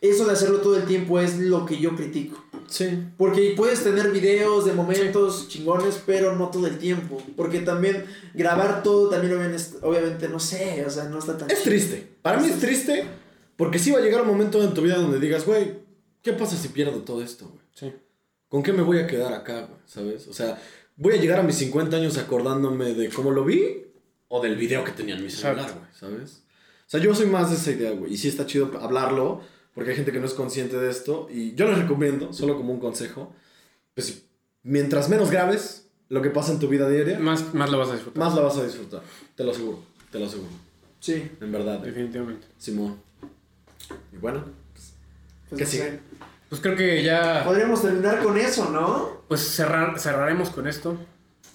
eso de hacerlo todo el tiempo es lo que yo critico. Sí. Porque puedes tener videos de momentos chingones, pero no todo el tiempo. Porque también grabar todo también obviamente, obviamente no sé, o sea, no está tan Es chido. triste. Para mí es triste porque sí va a llegar un momento en tu vida donde digas, güey, ¿qué pasa si pierdo todo esto, güey? Sí. ¿Con qué me voy a quedar acá, güey? ¿Sabes? O sea, ¿voy a llegar a mis 50 años acordándome de cómo lo vi o del video que tenía en mi celular, güey? ¿Sabes? O sea, yo soy más de esa idea, güey. Y sí está chido hablarlo porque hay gente que no es consciente de esto. Y yo les recomiendo, solo como un consejo, pues mientras menos grabes lo que pasa en tu vida diaria, Más, más lo vas a disfrutar. más la vas a disfrutar. Te lo aseguro, te lo aseguro. Sí. En verdad, Definitivamente. Simón. Y bueno, pues ¿Qué no sigue? sé. Pues creo que ya. Podríamos terminar con eso, ¿no? Pues cerrar, cerraremos con esto.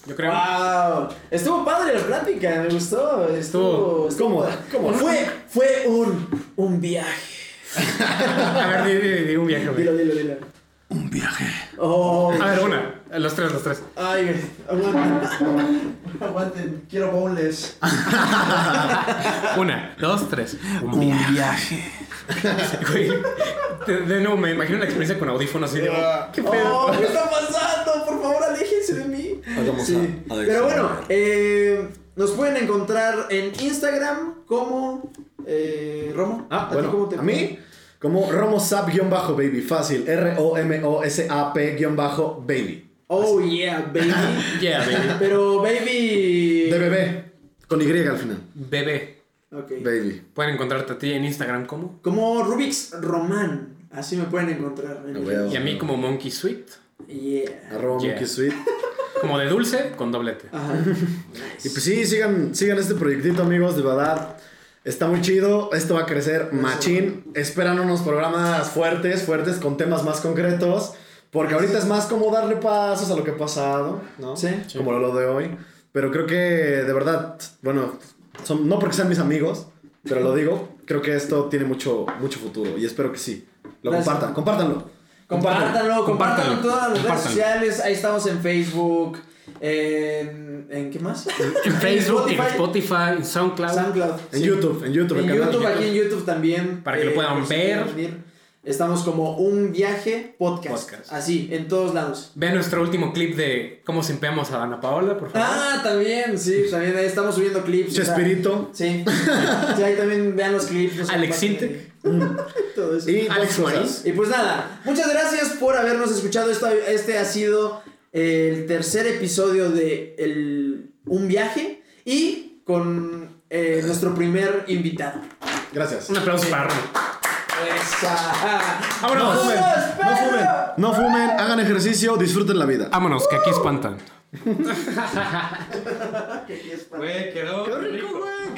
Yo creo. ¡Wow! Estuvo padre la plática, me gustó. Estuvo. estuvo cómoda, padre. cómoda. Fue, fue un, un viaje. A ver, di, di, di un viaje, güey. Dilo, dilo, dilo. un viaje. Oh, A ver, una. Los tres, los tres. ay, aguanten. Aguanten, quiero boneless. Una, dos, tres. Un viaje. viaje. Güey. De, de nuevo, me imagino la experiencia con audífonos así de. ¿Qué pedo? Oh, ¿qué está pasando? Por favor, aléjense de mí. Hagamos Sí. a- a- Pero bueno, eh, nos pueden encontrar en Instagram como eh, Romo. Ah, ti bueno, cómo te a mí, como Romosap-baby, fácil, R-O-M-O-S-A-P-baby. Oh yeah, baby. Yeah, baby. Pero baby. De bebé, con Y al final. Bebé. Ok. Baby. Pueden encontrarte a ti en Instagram como. Como Rubix Román. Así me pueden encontrar. en A el- huevo. Y a mí como Monkey Sweet. Yeah. Arroba Yeah. Monkey Sweet. Como de dulce con doblete. Ajá. Y pues sí, sigan, sigan este proyectito, amigos, de verdad. Está muy chido, esto va a crecer machín. Esperan unos programas fuertes, fuertes, con temas más concretos. Porque ahorita es más como darle pasos a lo que ha pasado, ¿no? Sí. Como lo de hoy. Pero creo que, de verdad, bueno, son, no porque sean mis amigos, pero lo digo, creo que esto tiene mucho, mucho futuro. Y espero que sí. Lo Gracias. compartan, compártanlo. Compártanlo, compártanlo en todas las redes sociales. Ahí estamos en Facebook. En, ¿en qué más? En Facebook, en Spotify, en SoundCloud. SoundCloud. En sí. YouTube, en YouTube, En el canal. YouTube, aquí en YouTube también. Para que lo puedan por si ver. Estamos como un viaje podcast. Podcast. Así, en todos lados. Vean nuestro último clip de cómo simpeamos a Ana Paola, por favor. Ah, también, sí, también ahí estamos subiendo clips. o sea, Chespirito. Sí. sí, ahí también vean los clips. los Alex. Todo eso. Y Alex cosas. Y pues nada, muchas gracias por habernos escuchado. Esto- este ha sido el tercer episodio de el- Un viaje y con eh, nuestro primer invitado. Gracias. Un aplauso para Ron. Esa. Vámonos. No fumen, no fumen, no fumen, hagan ejercicio, disfruten la vida. Vámonos, que aquí espantan. Qué fiesta. Güey, quedó Qué rico, güey.